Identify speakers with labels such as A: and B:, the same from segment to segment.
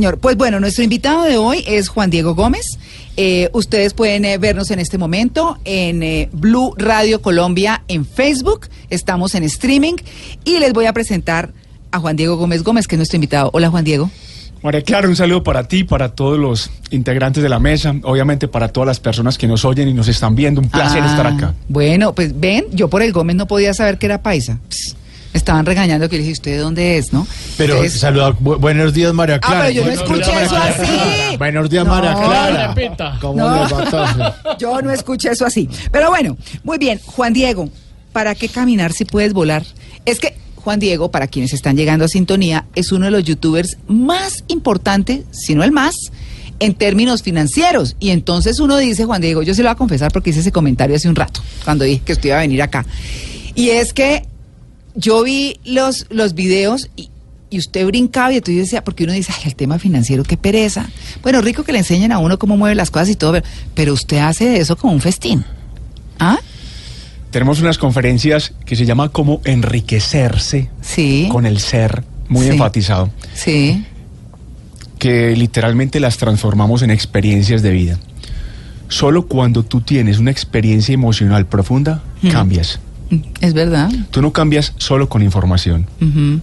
A: Señor, pues bueno, nuestro invitado de hoy es Juan Diego Gómez. Eh, ustedes pueden eh, vernos en este momento en eh, Blue Radio Colombia en Facebook. Estamos en streaming y les voy a presentar a Juan Diego Gómez Gómez, que es nuestro invitado. Hola, Juan Diego.
B: María Clara, un saludo para ti, para todos los integrantes de la mesa, obviamente para todas las personas que nos oyen y nos están viendo. Un placer
A: Ah,
B: estar acá.
A: Bueno, pues ven, yo por el Gómez no podía saber que era paisa. Pss, me estaban regañando que le dije, ¿usted de dónde es, no?
C: Pero
A: Entonces-
C: saluda, bu- buenos días María
A: Ah,
C: Clara.
A: pero yo no
C: Buenos
A: escuché
C: días,
A: eso
C: María Clara.
A: así.
C: Buenos días
A: No,
C: María Clara. ¿Cómo
A: No. Yo no escuché eso así. Pero bueno, muy bien. Juan Diego, ¿para qué caminar si puedes volar? Es que Juan Diego, para quienes están llegando a sintonía, es uno de los youtubers más importantes, si no el más, en términos financieros. Y entonces uno dice, Juan Diego, yo se lo voy a confesar porque hice ese comentario hace un rato, cuando dije que usted iba a venir acá. Y es que yo vi los, los videos y, y usted brincaba y entonces yo decía, porque uno dice, ay, el tema financiero, qué pereza. Bueno, rico que le enseñen a uno cómo mueve las cosas y todo, pero, pero usted hace eso como un festín. ¿Ah?
B: Tenemos unas conferencias que se llama como enriquecerse
A: Sí.
B: con el ser, muy
A: Sí.
B: enfatizado,
A: Sí.
B: que literalmente las transformamos en experiencias de vida. Solo cuando tú tienes una experiencia emocional profunda, cambias.
A: Mm, Es verdad.
B: Tú no cambias solo con información.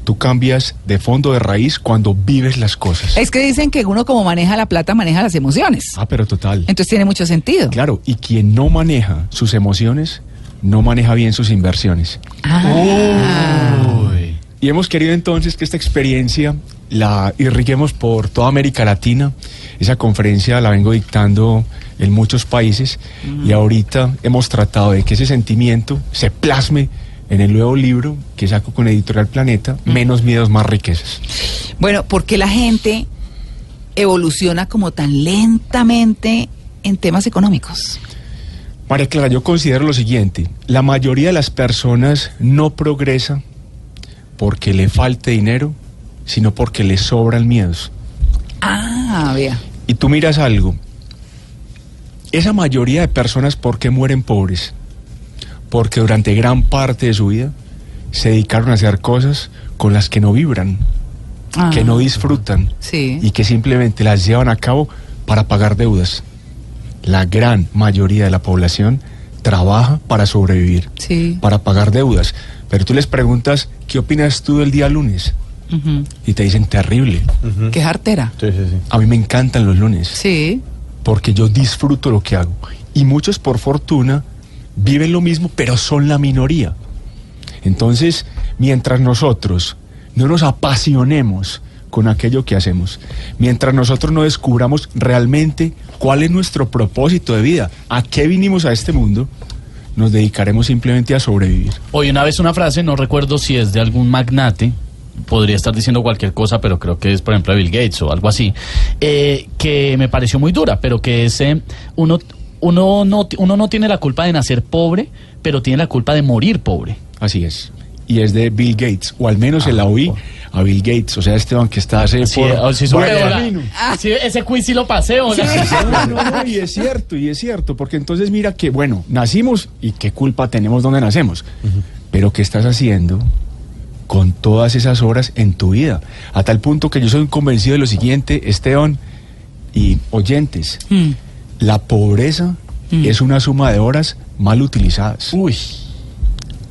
B: Tú cambias de fondo de raíz cuando vives las cosas.
A: Es que dicen que uno como maneja la plata, maneja las emociones.
B: Ah, pero total.
A: Entonces tiene mucho sentido.
B: Claro, y quien no maneja sus emociones, no maneja bien sus inversiones.
A: Ah.
B: Y hemos querido entonces que esta experiencia la irriguemos por toda América Latina. Esa conferencia la vengo dictando en muchos países y ahorita hemos tratado de que ese sentimiento se plasme en el nuevo libro que saco con Editorial Planeta, Menos Miedos, Más Riquezas.
A: Bueno, ¿por qué la gente evoluciona como tan lentamente en temas económicos?
B: María Clara, yo considero lo siguiente, la mayoría de las personas no progresa porque le falte dinero, sino porque le sobran miedos.
A: Ah, vea.
B: Y tú miras algo, esa mayoría de personas, ¿por qué mueren pobres? Porque durante gran parte de su vida se dedicaron a hacer cosas con las que no vibran,
A: Ah,
B: que no disfrutan
A: Sí.
B: y que simplemente las llevan a cabo para pagar deudas. La gran mayoría de la población trabaja para sobrevivir,
A: Sí.
B: para pagar deudas. Pero tú les preguntas, ¿qué opinas tú del día lunes? Y te dicen, terrible.
A: Qué jartera.
C: Sí, sí, sí.
B: A mí me encantan los lunes.
A: Sí.
B: Porque yo disfruto lo que hago. Y muchos, por fortuna, viven lo mismo, pero son la minoría. Entonces, mientras nosotros no nos apasionemos con aquello que hacemos, mientras nosotros no descubramos realmente cuál es nuestro propósito de vida, a qué vinimos a este mundo, nos dedicaremos simplemente a sobrevivir.
D: Hoy una vez una frase, no recuerdo si es de algún magnate, podría estar diciendo cualquier cosa, pero creo que es, por ejemplo, de Bill Gates o algo así, eh, que me pareció muy dura, pero que es, eh, uno, uno, no, uno no tiene la culpa de nacer pobre, pero tiene la culpa de morir pobre.
B: Así es. Y es de Bill Gates, o al menos se la oí a Bill Gates, o sea, Esteban que está hace
D: Sí,
B: por
D: oh, sí. Sí, ese quiz sí lo pasé, hola.
B: No, no, no, y es cierto, y es cierto, porque entonces mira que, bueno, nacimos y qué culpa tenemos donde nacemos, pero ¿qué estás haciendo con todas esas horas en tu vida? A tal punto que yo soy convencido de lo siguiente, Esteban y oyentes,
A: Mm.
B: la pobreza es una suma de horas mal utilizadas.
D: Uy.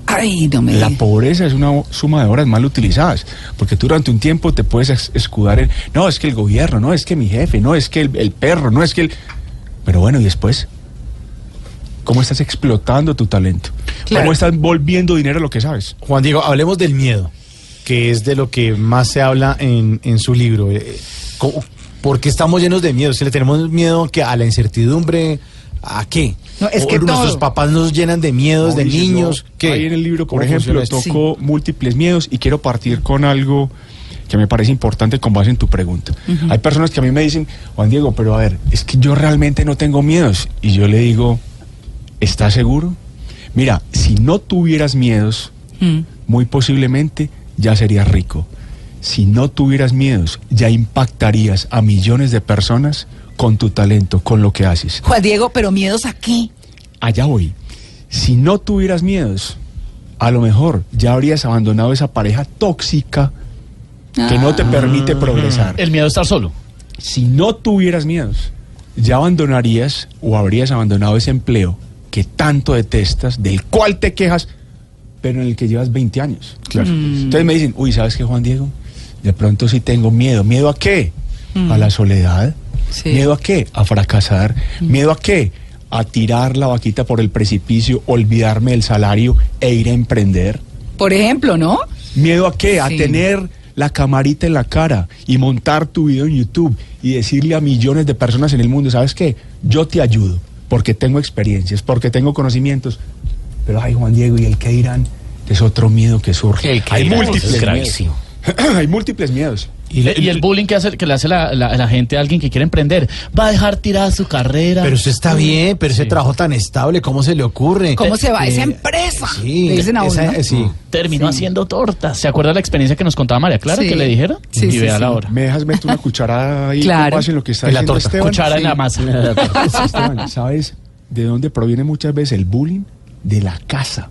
A: Ay, no me
B: La pobreza es una suma de horas mal utilizadas, porque tú durante un tiempo te puedes escudar en, no, es que el gobierno, no, es que mi jefe, no, es que el, el perro, no, es que el... Pero bueno, ¿y después? ¿Cómo estás explotando tu talento?
A: Claro.
B: ¿Cómo estás volviendo dinero a lo que sabes?
C: Juan Diego, hablemos del miedo, que es de lo que más se habla en, en su libro. Eh, ¿cómo- ¿Por qué estamos llenos de miedo? Si le tenemos miedo que a la incertidumbre, ¿a qué?
A: No, es
C: O
A: que
C: nuestros
A: todo.
C: papás nos llenan de miedos, de niños.
B: yo
C: ¿qué?
B: Ahí en el libro, por
C: ¿Cómo
B: ejemplo, toco múltiples miedos y quiero partir con algo que me parece importante con base en tu pregunta. Hay personas que a mí me dicen, Juan Diego, pero a ver, es que yo realmente no tengo miedos. Y yo le digo, ¿estás seguro? Mira, si no tuvieras miedos,
A: Mm.
B: muy posiblemente ya serías rico. Si no tuvieras miedos, ya impactarías a millones de personas con tu talento, con lo que haces.
A: Juan Diego, pero miedos a qué?
B: Allá voy. Si no tuvieras miedos, a lo mejor ya habrías abandonado esa pareja tóxica que no te permite progresar.
D: El miedo a estar solo.
B: Si no tuvieras miedos, ya abandonarías o habrías abandonado ese empleo que tanto detestas, del cual te quejas, pero en el que llevas 20 años. Entonces me dicen, uy, ¿sabes qué, Juan Diego? De pronto sí tengo miedo. ¿Miedo a qué? A la soledad.
A: Sí.
B: ¿Miedo a qué? A fracasar. ¿Miedo a qué? A tirar la vaquita por el precipicio, olvidarme del salario e ir a emprender.
A: Por ejemplo, ¿no?
B: ¿Miedo a qué? A
A: Sí.
B: tener la camarita en la cara y montar tu video en YouTube y decirle a millones de personas en el mundo, ¿sabes qué? Yo te ayudo porque tengo experiencias, porque tengo conocimientos. Pero, ay, Juan Diego, ¿y el qué dirán? Es otro miedo que surge.
E: El que
B: Hay
E: dirán,
B: múltiples
E: es
B: miedos.
E: gravísimo.
B: Hay múltiples miedos.
D: Y, y el bullying que, hace, que le hace la, la- la gente a alguien que quiere emprender. Va a dejar tirada su carrera.
C: Pero eso está bien, pero ese trabajo tan estable, ¿cómo se le ocurre?
A: ¿Cómo se va
C: Eh,
A: esa empresa?
C: Sí,
A: Le dicen a
C: esa-
A: uno, ¿no?
C: sí.
D: Terminó haciendo tortas. ¿Se acuerda la experiencia que nos contaba María Clara
A: Sí.
D: que le dijeron?
A: Sí,
D: y
A: sí,
D: vea la hora.
B: ¿Me dejas meter una cucharada ahí
A: Claro.
B: en lo que está
C: En la torta.
B: Esteban?
D: Cuchara en la masa.
B: Esteban, ¿sabes de dónde proviene muchas veces el bullying? De la casa.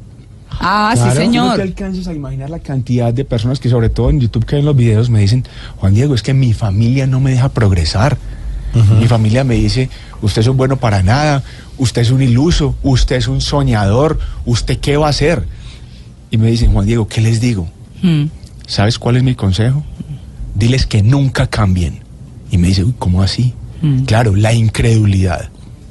A: Ah,
C: Claro.
A: sí,
B: Tú no te
A: señor.
B: alcanzas a imaginar la cantidad de personas que sobre todo en YouTube que ven los videos me dicen, Juan Diego, es que mi familia no me deja progresar. Mi familia me dice, usted es un bueno para nada, usted es un iluso, usted es un soñador, usted qué va a hacer. Y me dicen, Juan Diego, ¿qué les digo?
A: Mm.
B: ¿Sabes cuál es mi consejo? Diles que nunca cambien. Y me dice, uy, ¿cómo así? Claro, la incredulidad.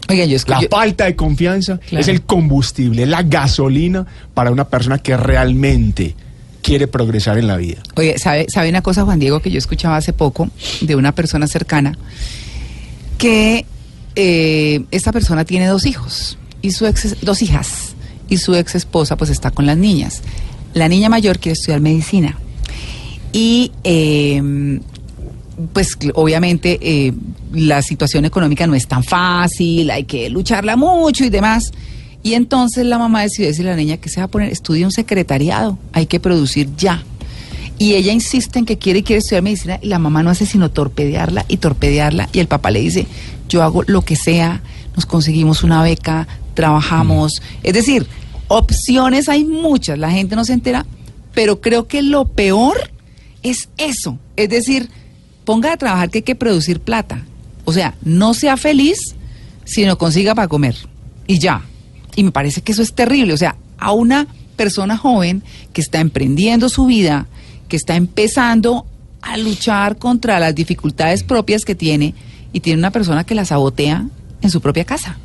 A: Oiga, yo
B: La falta de confianza
A: Claro.
B: es el combustible, es la gasolina para una persona que realmente quiere progresar en la vida.
A: Oye, ¿sabe, ¿sabe una cosa, Juan Diego, que yo escuchaba hace poco de una persona cercana? Que eh, esta persona tiene dos hijos, y su ex, dos hijas, y su ex esposa pues está con las niñas. La niña mayor quiere estudiar medicina. Y eh, pues obviamente eh, la situación económica no es tan fácil, hay que lucharla mucho y demás. Y entonces la mamá decidió decirle a la niña que se va a poner, estudia un secretariado, hay que producir ya. Y ella insiste en que quiere y quiere estudiar medicina y la mamá no hace sino torpedearla y torpedearla y el papá le dice, yo hago lo que sea, nos conseguimos una beca, trabajamos. Es decir, opciones hay muchas, la gente no se entera, pero creo que lo peor es eso. Es decir, ponga a trabajar que hay que producir plata. O sea, no sea feliz sino consiga para comer. Y ya. Y me parece que eso es terrible. O sea, a una persona joven que está emprendiendo su vida, que está empezando a luchar contra las dificultades propias que tiene y tiene una persona que la sabotea en su propia casa.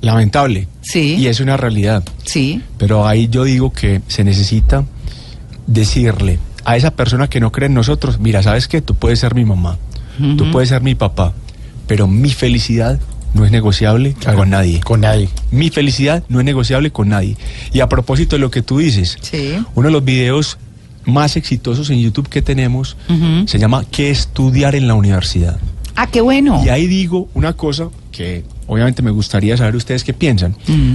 B: Lamentable.
A: Sí.
B: Y es una realidad.
A: Sí.
B: Pero ahí yo digo que se necesita decirle a esa persona que no cree en nosotros, mira, ¿sabes qué? Tú puedes ser mi mamá, tú puedes ser mi papá, pero mi felicidad no es negociable
C: Claro,
B: con nadie.
C: Con nadie.
B: Mi felicidad no es negociable con nadie. Y a propósito de lo que tú dices,
A: Sí.
B: uno de los videos más exitosos en YouTube que tenemos se llama ¿Qué estudiar en la universidad?
A: Ah, qué bueno.
B: Y ahí digo una cosa que obviamente me gustaría saber ustedes qué piensan.
A: Mm.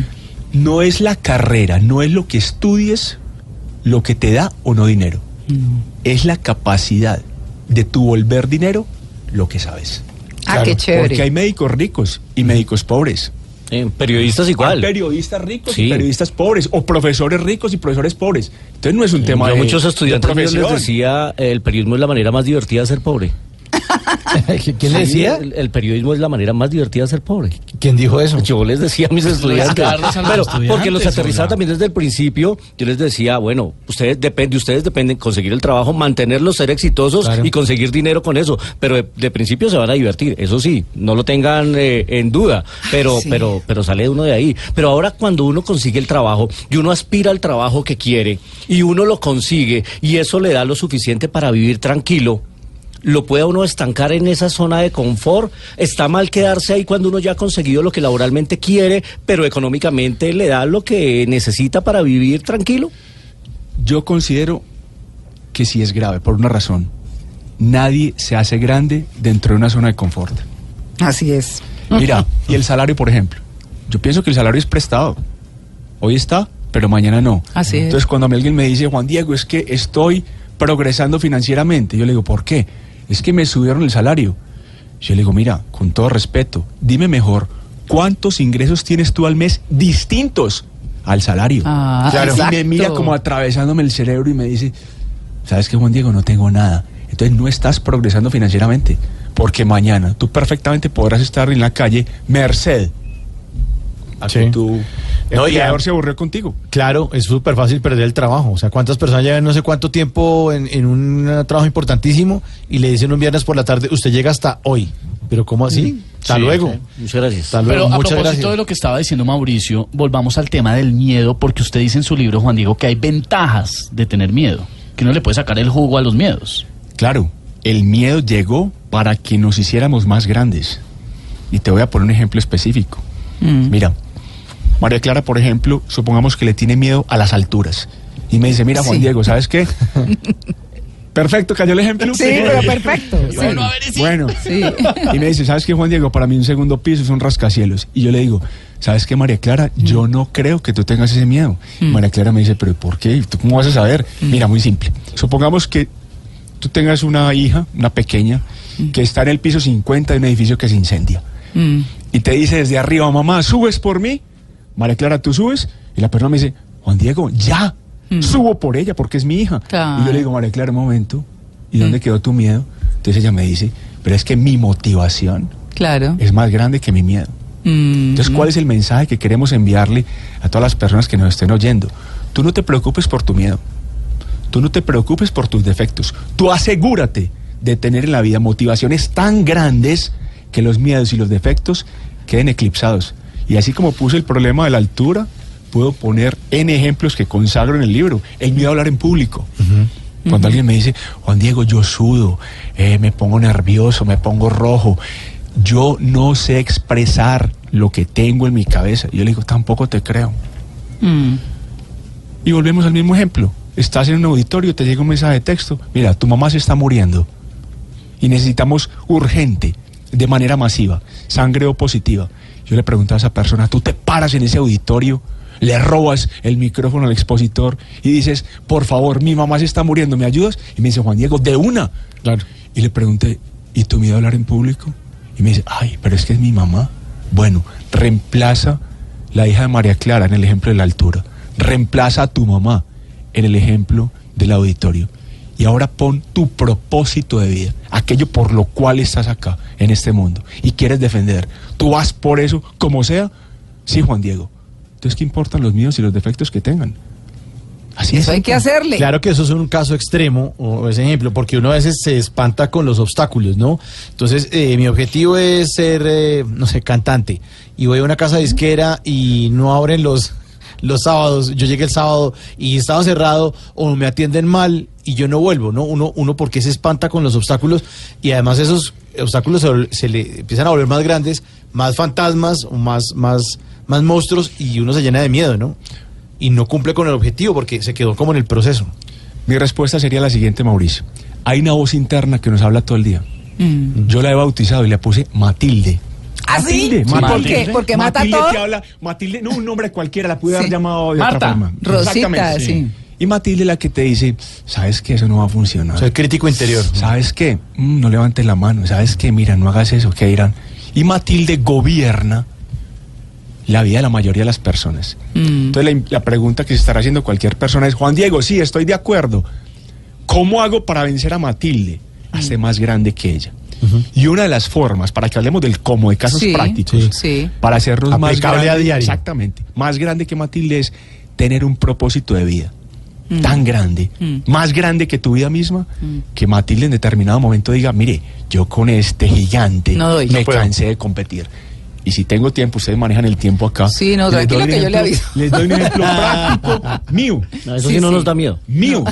B: No es la carrera, no es lo que estudies lo que te da o no dinero. Es la capacidad de tu volver dinero lo que sabes.
A: Ah,
C: Claro,
A: qué chévere.
B: Porque hay médicos ricos y médicos pobres.
E: Eh, periodistas
B: Hay
E: igual.
B: periodistas ricos y
E: Sí.
B: periodistas pobres, o profesores ricos y profesores pobres. Entonces no es un tema
E: Yo
B: de
E: muchos
B: de
E: estudiantes míos les decía, el periodismo es la manera más divertida de ser pobre.
C: ¿Quién le decía?
E: El, el periodismo es la manera más divertida de ser pobre.
C: ¿Quién dijo eso?
E: Yo les decía a mis estudiantes,
D: Carlos, a los
E: pero
D: estudiantes,
E: porque los aterrizaba también desde el principio, yo les decía, bueno, ustedes depende, ustedes dependen conseguir el trabajo, mantenerlos, ser exitosos
C: Claro.
E: y conseguir dinero con eso, pero de, de principio se van a divertir, eso sí, no lo tengan eh, en duda, pero
A: Sí.
E: pero pero sale uno de ahí. Pero ahora cuando uno consigue el trabajo y uno aspira al trabajo que quiere y uno lo consigue y eso le da lo suficiente para vivir tranquilo, lo puede uno estancar en esa zona de confort. Está mal quedarse ahí cuando uno ya ha conseguido lo que laboralmente quiere, pero económicamente le da lo que necesita para vivir tranquilo.
B: Yo considero que sí es grave, por una razón. nadie se hace grande dentro de una zona de confort.
A: Así es.
B: Mira, y el salario, por ejemplo. Yo pienso que el salario es prestado. Hoy está, pero mañana no.
A: Así es.
B: Entonces, cuando a mí alguien me dice, Juan Diego, es que estoy progresando financieramente, yo le digo, ¿por qué? Es que me subieron el salario. Yo le digo, mira, con todo respeto, dime mejor, ¿cuántos ingresos tienes tú al mes distintos al salario?
A: Ah,
B: Claro. Y me mira como atravesándome el cerebro y me dice, ¿sabes qué, Juan Diego? No tengo nada. Entonces no estás progresando financieramente, porque mañana tú perfectamente podrás estar en la calle merced a
C: Sí.
B: que tu
C: No,
B: empleador se aburrió contigo.
C: Claro, es súper fácil perder el trabajo. O sea, ¿cuántas personas llevan no sé cuánto tiempo en, en un trabajo importantísimo y le dicen un viernes por la tarde, usted llega hasta hoy? ¿Pero cómo así? Hasta
D: Sí,
C: luego.
D: sí.
E: Muchas gracias.
C: Hasta luego.
D: Pero a
C: Muchas
D: propósito
C: gracias.
D: de lo que estaba diciendo Mauricio, volvamos al tema del miedo, porque usted dice en su libro, Juan Diego, que hay ventajas de tener miedo, que uno le puede sacar el jugo a los miedos.
B: Claro, el miedo llegó para que nos hiciéramos más grandes. Y te voy a poner un ejemplo específico.
A: Mm.
B: Mira, María Clara, por ejemplo, supongamos que le tiene miedo a las alturas. Y me dice, mira, Juan
A: Sí.
B: Diego, ¿sabes qué? Perfecto, cayó el ejemplo.
A: Sí, pero perfecto. sí.
D: Bueno,
A: Sí.
B: y me dice, ¿sabes qué, Juan Diego? Para mí un segundo piso es un rascacielos. Y yo le digo, ¿sabes qué, María Clara? Yo no creo que tú tengas ese miedo. María Clara me dice, ¿pero por qué? ¿Tú cómo vas a saber? Mira, muy simple. Supongamos que tú tengas una hija, una pequeña, que está en el piso 50 de un edificio que se incendia.
A: Mm.
B: Y te dice desde arriba, mamá, ¿subes por mí? María Clara, ¿tú subes? Y la persona me dice, Juan Diego, ya, subo por ella porque es mi hija.
A: Claro.
B: Y yo le digo, María Clara, un momento, ¿y dónde quedó tu miedo? Entonces ella me dice, pero es que mi motivación
A: Claro.
B: es más grande que mi miedo.
A: Mm.
B: Entonces, ¿cuál es el mensaje que queremos enviarle a todas las personas que nos estén oyendo? Tú no te preocupes por tu miedo. Tú no te preocupes por tus defectos. Tú asegúrate de tener en la vida motivaciones tan grandes que los miedos y los defectos queden eclipsados. Y así como puse el problema de la altura, puedo poner en ejemplos que consagro en el libro. El miedo a hablar en público. Cuando alguien me dice, Juan Diego, yo sudo, eh, me pongo nervioso, me pongo rojo, yo no sé expresar lo que tengo en mi cabeza. Yo le digo, tampoco te creo.
A: Mm.
B: Y volvemos al mismo ejemplo. Estás en un auditorio, te llega un mensaje de texto, mira, tu mamá se está muriendo y necesitamos urgente, de manera masiva, sangre O positiva. Yo le pregunto a esa persona, tú te paras en ese auditorio, le robas el micrófono al expositor y dices, por favor, mi mamá se está muriendo, ¿me ayudas? Y me dice, Juan Diego, de una.
C: Claro.
B: Y le pregunté, ¿y tu miedo a hablar en público? Y me dice, ay, pero es que es mi mamá. Bueno, reemplaza la hija de María Clara en el ejemplo de la altura. Reemplaza a tu mamá en el ejemplo del auditorio. Y ahora pon tu propósito de vida, aquello por lo cual estás acá, en este mundo, y quieres defender. Tú vas por eso, como sea. Sí, Juan Diego. Entonces, ¿qué importan los miedos y los defectos que tengan? Así
A: Eso
B: es.
A: hay que hacerle.
C: Claro que eso es un caso extremo, o ese ejemplo, porque uno a veces se espanta con los obstáculos, ¿no? Entonces, eh, mi objetivo es ser, eh, no sé, cantante, y voy a una casa disquera y no abren los, los sábados, yo llegué el sábado y estaba cerrado, o me atienden mal y yo no vuelvo, ¿no? Uno, uno porque se espanta con los obstáculos, y además esos obstáculos se, le empiezan a volver más grandes, más fantasmas, o más, más, más monstruos, y uno se llena de miedo, ¿no? y no cumple con el objetivo porque se quedó como en el proceso.
B: Mi respuesta sería la siguiente, Mauricio. Hay una voz interna que nos habla todo el día.
A: Mm.
B: Yo la he bautizado y le puse Matilde.
A: ¿Ah, sí?
B: Matilde.
A: ¿Por
B: Matilde.
A: qué? ¿Porque mata
B: Matilde
A: todo?
B: que habla, Matilde, no un nombre cualquiera, la pude haber
A: Sí.
B: llamado de
D: Marta,
B: otra forma.
A: Rosita,
B: Exactamente,
A: sí.
B: Y Matilde la que te dice, ¿sabes que Eso no va a funcionar.
C: O sea, el crítico interior.
B: ¿Sabes qué? Mm, no levantes la mano. ¿Sabes qué? Mira, no hagas eso. ¿Qué dirán? Y Matilde gobierna la vida de la mayoría de las personas.
A: Mm.
B: Entonces la, la pregunta que se estará haciendo cualquier persona es, Juan Diego, sí, estoy de acuerdo. ¿Cómo hago para vencer a Matilde? Hace más grande que ella. Y una de las formas, para que hablemos del cómo, de casos
A: Sí,
B: prácticos,
A: sí.
B: para hacernos más
C: Aplicable a
B: grande,
C: diario.
B: exactamente, más grande que Matilde es tener un propósito de vida tan grande,
A: Mm.
B: más grande que tu vida misma, que Matilde en determinado momento diga, mire, yo con este gigante
A: No doy.
B: me
C: No
B: cansé de competir. Y si tengo tiempo, ustedes manejan el tiempo acá.
A: Sí, no, tranquilo que yo le aviso.
B: Les doy un ejemplo práctico mío.
E: No, eso
A: Sí,
E: sí, no
A: sí.
E: nos da miedo.
B: Mío,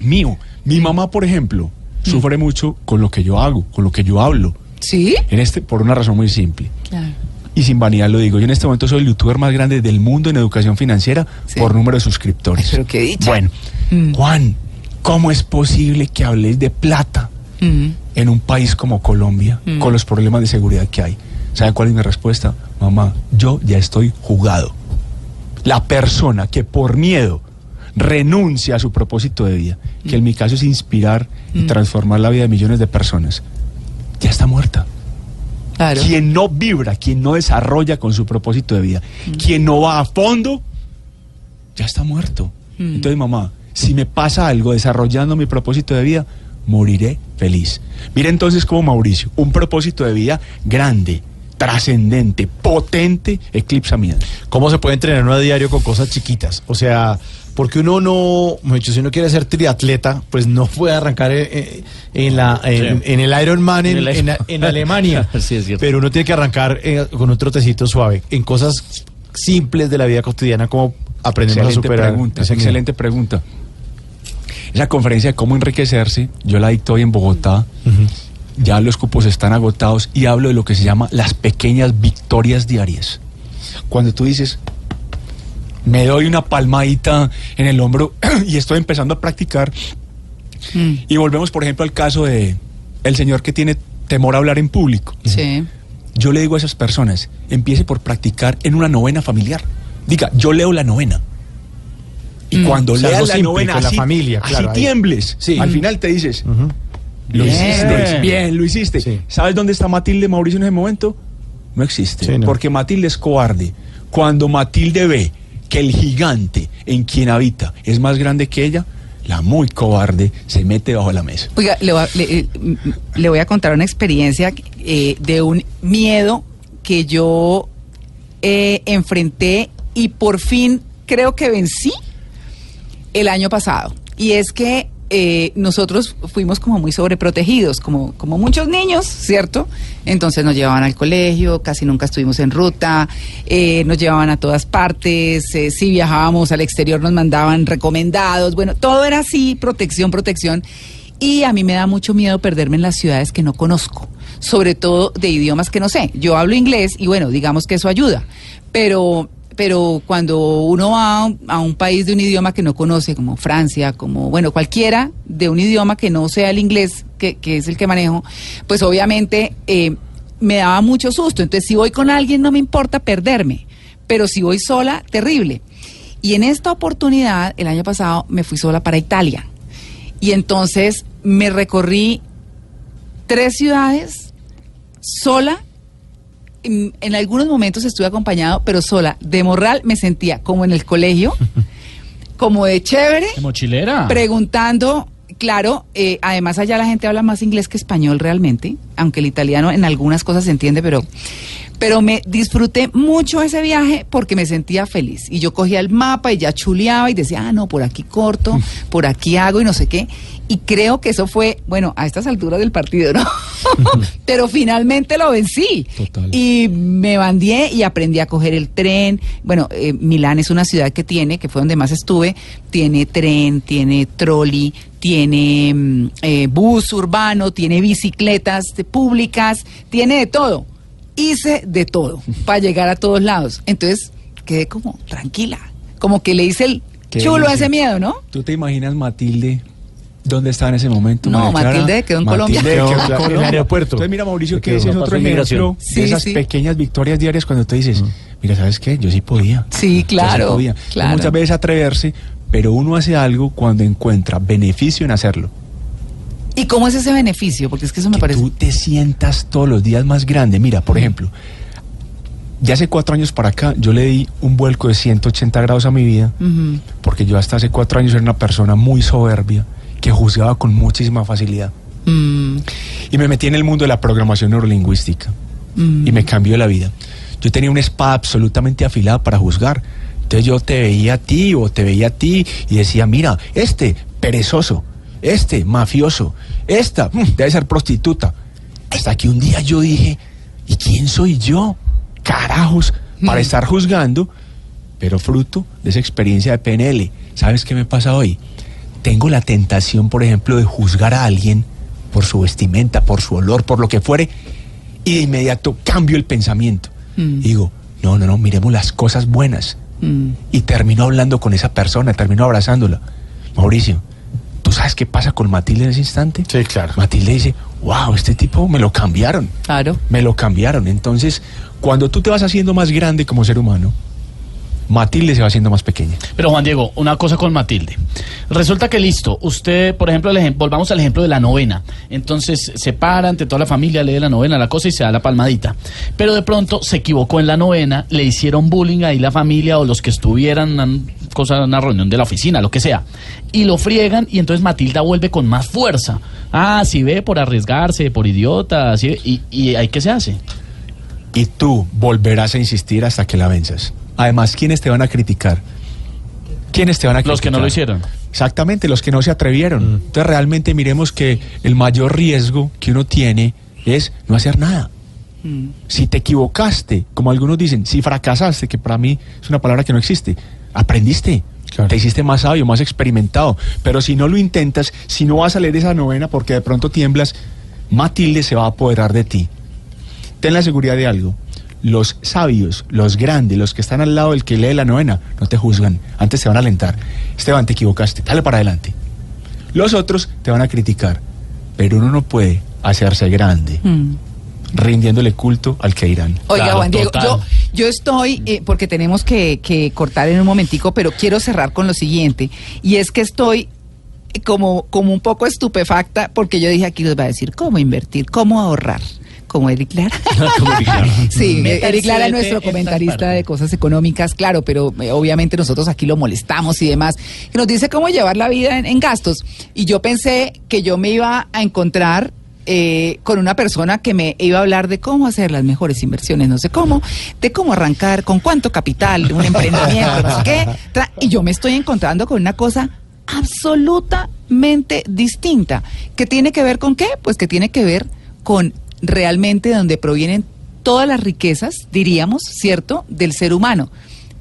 B: mío. Mi mamá, por ejemplo, sufre mucho con lo que yo hago, con lo que yo hablo.
A: ¿Sí?
B: En este, por una razón muy simple.
A: Claro.
B: Y sin vanidad lo digo, yo en este momento soy el youtuber más grande del mundo en educación financiera
A: Sí.
B: por número de suscriptores.
A: Ay, pero qué dicha.
B: Bueno,
A: Mm.
B: Juan, ¿cómo es posible que habléis de plata
A: Mm.
B: en un país como Colombia,
A: Mm.
B: con los problemas de seguridad que hay. ¿Sabe cuál es mi respuesta? Mamá, yo ya estoy jugado. La persona que por miedo renuncia a su propósito de vida, que en mi caso es inspirar y
A: Mm.
B: transformar la vida de millones de personas, ya está muerta.
A: Claro.
B: Quien no vibra, quien no desarrolla con su propósito de vida,
A: Mm.
B: quien no va a fondo, ya está muerto.
A: Mm.
B: Entonces, mamá, si me pasa algo desarrollando mi propósito de vida, moriré feliz. Mira entonces como Mauricio, un propósito de vida grande, trascendente, potente, eclipsa mi edad.
C: ¿Cómo se puede entrenar uno a diario con cosas chiquitas? O sea, porque uno no, dicho, si uno quiere ser triatleta, pues no puede arrancar eh, eh, en, la, en,
E: Sí.
C: en el Ironman en,
E: En el-
C: en- en Alemania.
E: Sí, es cierto.
C: Pero uno tiene que arrancar eh, con un trotecito suave, en cosas simples de la vida cotidiana, como aprendemos a
B: Excelente
C: superar.
B: pregunta,
C: miedo.
B: excelente pregunta. Esa conferencia de cómo enriquecerse, yo la dicto hoy en Bogotá. Ya los cupos están agotados y hablo de lo que se llama las pequeñas victorias diarias. Cuando tú dices, me doy una palmadita en el hombro y estoy empezando a practicar.
A: Mm.
B: Y volvemos, por ejemplo, al caso de el señor que tiene temor a hablar en público.
A: Sí.
B: Yo le digo a esas personas, empiece por practicar en una novena familiar. Diga, yo leo la novena. Y
A: Mm.
B: cuando
C: O sea,
B: leas la novena,
C: con la
B: así,
C: familia,
B: así
C: claro,
B: tiembles.
C: Sí.
B: Al final te dices,
C: Ujú.
B: Lo
A: Bien.
B: hiciste, bien, lo hiciste.
C: Sí.
B: ¿Sabes dónde está Matilde Mauricio en ese momento? No existe.
C: Sí, no.
B: Porque Matilde es cobarde. Cuando Matilde ve que el gigante en quien habita es más grande que ella, la muy cobarde se mete bajo la mesa.
A: Oiga, le voy a, le, eh, le voy a contar una experiencia eh, de un miedo que yo eh, enfrenté y por fin creo que vencí el año pasado. Y es que eh, nosotros fuimos como muy sobreprotegidos, como, como muchos niños, ¿cierto? Entonces nos llevaban al colegio, casi nunca estuvimos en ruta, eh, nos llevaban a todas partes, eh, si viajábamos al exterior nos mandaban recomendados, bueno, todo era así, protección, protección. Y a mí me da mucho miedo perderme en las ciudades que no conozco, sobre todo de idiomas que no sé. Yo hablo inglés y bueno, digamos que eso ayuda, pero pero cuando uno va a un país de un idioma que no conoce, como Francia, como, bueno, cualquiera de un idioma que no sea el inglés, que, es el que manejo, pues obviamente eh, me daba mucho susto. Entonces, si voy con alguien, no me importa perderme, pero si voy sola, terrible. Y en esta oportunidad, el año pasado, me fui sola para Italia. Y entonces me recorrí tres ciudades sola en, algunos momentos estuve acompañado, pero sola. De morral me sentía como en el colegio, como de chévere,
D: ¿De mochilera?
A: preguntando. Claro, eh, además allá la gente habla más inglés que español realmente, aunque el italiano en algunas cosas se entiende, pero, pero me disfruté mucho ese viaje porque me sentía feliz. Y yo cogía el mapa y ya chuleaba y decía, ah, no, por aquí corto, por aquí hago y no sé qué. Y creo que eso fue, bueno, a estas alturas del partido, ¿no? pero finalmente lo vencí.
B: Total.
A: Y me bandié y aprendí a coger el tren. Bueno, eh, Milán es una ciudad que tiene, que fue donde más estuve, tiene tren, tiene trolley, tiene mm, eh, bus urbano, tiene bicicletas públicas, tiene de todo. Hice de todo para llegar a todos lados. Entonces quedé como tranquila, como que le hice el
B: Qué
A: chulo a ese miedo, ¿no?
B: ¿Tú te imaginas Matilde dónde estaba en ese momento?
A: No,
B: María?
A: Matilde quedó en Colombia.
B: Matilde quedó
C: En el
B: Colombia.
C: aeropuerto.
B: Entonces mira Mauricio que ese es otro ejemplo
A: Sí,
B: de esas
A: sí.
B: pequeñas victorias diarias cuando tú dices, mira, ¿sabes qué? Yo sí podía.
A: Sí,
B: Yo
A: claro,
B: sí podía.
A: claro.
B: Muchas veces atreverse, pero uno hace algo cuando encuentra beneficio en hacerlo.
A: ¿Y cómo es ese beneficio? Porque es que eso me
B: que
A: parece...
B: tú te sientas todos los días más grande. Mira, por ejemplo, ya hace cuatro años para acá, yo le di un vuelco de 180 grados a mi vida, porque yo hasta hace cuatro años era una persona muy soberbia, que juzgaba con muchísima facilidad.
A: Mm,
B: Y me metí en el mundo de la programación neurolingüística.
A: mm.
B: Y me cambió la vida. Yo tenía una espada absolutamente afilada para juzgar. Entonces yo te veía a ti o te veía a ti y decía, mira, este perezoso, este mafioso, esta mm, debe ser prostituta. Hasta que un día yo dije, ¿y quién soy yo? Carajos, para
A: Mm.
B: estar juzgando, pero fruto de esa experiencia de PNL. ¿Sabes qué me pasa hoy? Tengo la tentación, por ejemplo, de juzgar a alguien por su vestimenta, por su olor, por lo que fuere, y de inmediato cambio el pensamiento.
A: Mm.
B: Y digo, no, no, no, miremos las cosas buenas.
A: Mm.
B: Y termino hablando con esa persona, termino abrazándola. Mauricio, tú ¿Tú sabes qué pasa con Matilde en ese instante?
C: Sí, claro.
B: Matilde dice, wow, este tipo me lo cambiaron.
A: Claro.
B: Me lo cambiaron. Entonces, cuando tú te vas haciendo más grande como ser humano, Matilde se va haciendo más pequeña.
D: Pero Juan Diego, una cosa con Matilde. Resulta que listo, usted, por ejemplo, el volvamos al ejemplo de la novena. Entonces se para ante toda la familia, lee la novena, la cosa y se da la palmadita. Pero de pronto se equivocó en la novena, le hicieron bullying ahí la familia o los que estuvieran, una cosa, una reunión de la oficina, lo que sea. Y lo friegan y entonces Matilda vuelve con más fuerza. Ah, si ve por arriesgarse, por idiota, así, y, y ahí qué se hace.
B: Y tú volverás a insistir hasta que la venzas. Además, ¿quiénes te van a criticar? ¿Quiénes te van a criticar?
D: Los que no lo hicieron.
B: Exactamente, los que no se atrevieron. Entonces, realmente miremos que el mayor riesgo que uno tiene es no hacer nada. Si te equivocaste, como algunos dicen, si fracasaste, que para mí es una palabra que no existe, aprendiste.
C: Claro.
B: Te hiciste más sabio, más experimentado. Pero si no lo intentas, si no vas a leer esa novena porque de pronto tiemblas, Matilde se va a apoderar de ti. Ten la seguridad de algo. Los sabios, los grandes, los que están al lado del que lee la novena, no te juzgan. Antes te van a alentar. Esteban, te equivocaste. Dale para adelante. Los otros te van a criticar. Pero uno no puede hacerse grande
A: Mm.
B: rindiéndole culto al que irán.
A: Oiga,
D: Claro,
A: Juan Diego, yo, yo estoy, eh, porque tenemos que, que cortar en un momentico, pero quiero cerrar con lo siguiente, y es que estoy eh, como, como un poco estupefacta, porque yo dije aquí les va a decir cómo invertir, cómo ahorrar. Como Eric Lara.
E: Como Eric Lara.
A: sí, Eric Lara es nuestro comentarista de cosas económicas, claro, pero eh, obviamente nosotros aquí lo molestamos y demás. Que nos dice cómo llevar la vida en, en gastos. Y yo pensé que yo me iba a encontrar eh, con una persona que me iba a hablar de cómo hacer las mejores inversiones, no sé cómo, de cómo arrancar, con cuánto capital, de un emprendimiento, no sé qué. Y yo me estoy encontrando con una cosa absolutamente distinta. ¿Que tiene que ver con qué? Pues que tiene que ver con realmente de donde provienen todas las riquezas, diríamos, ¿cierto?, del ser humano,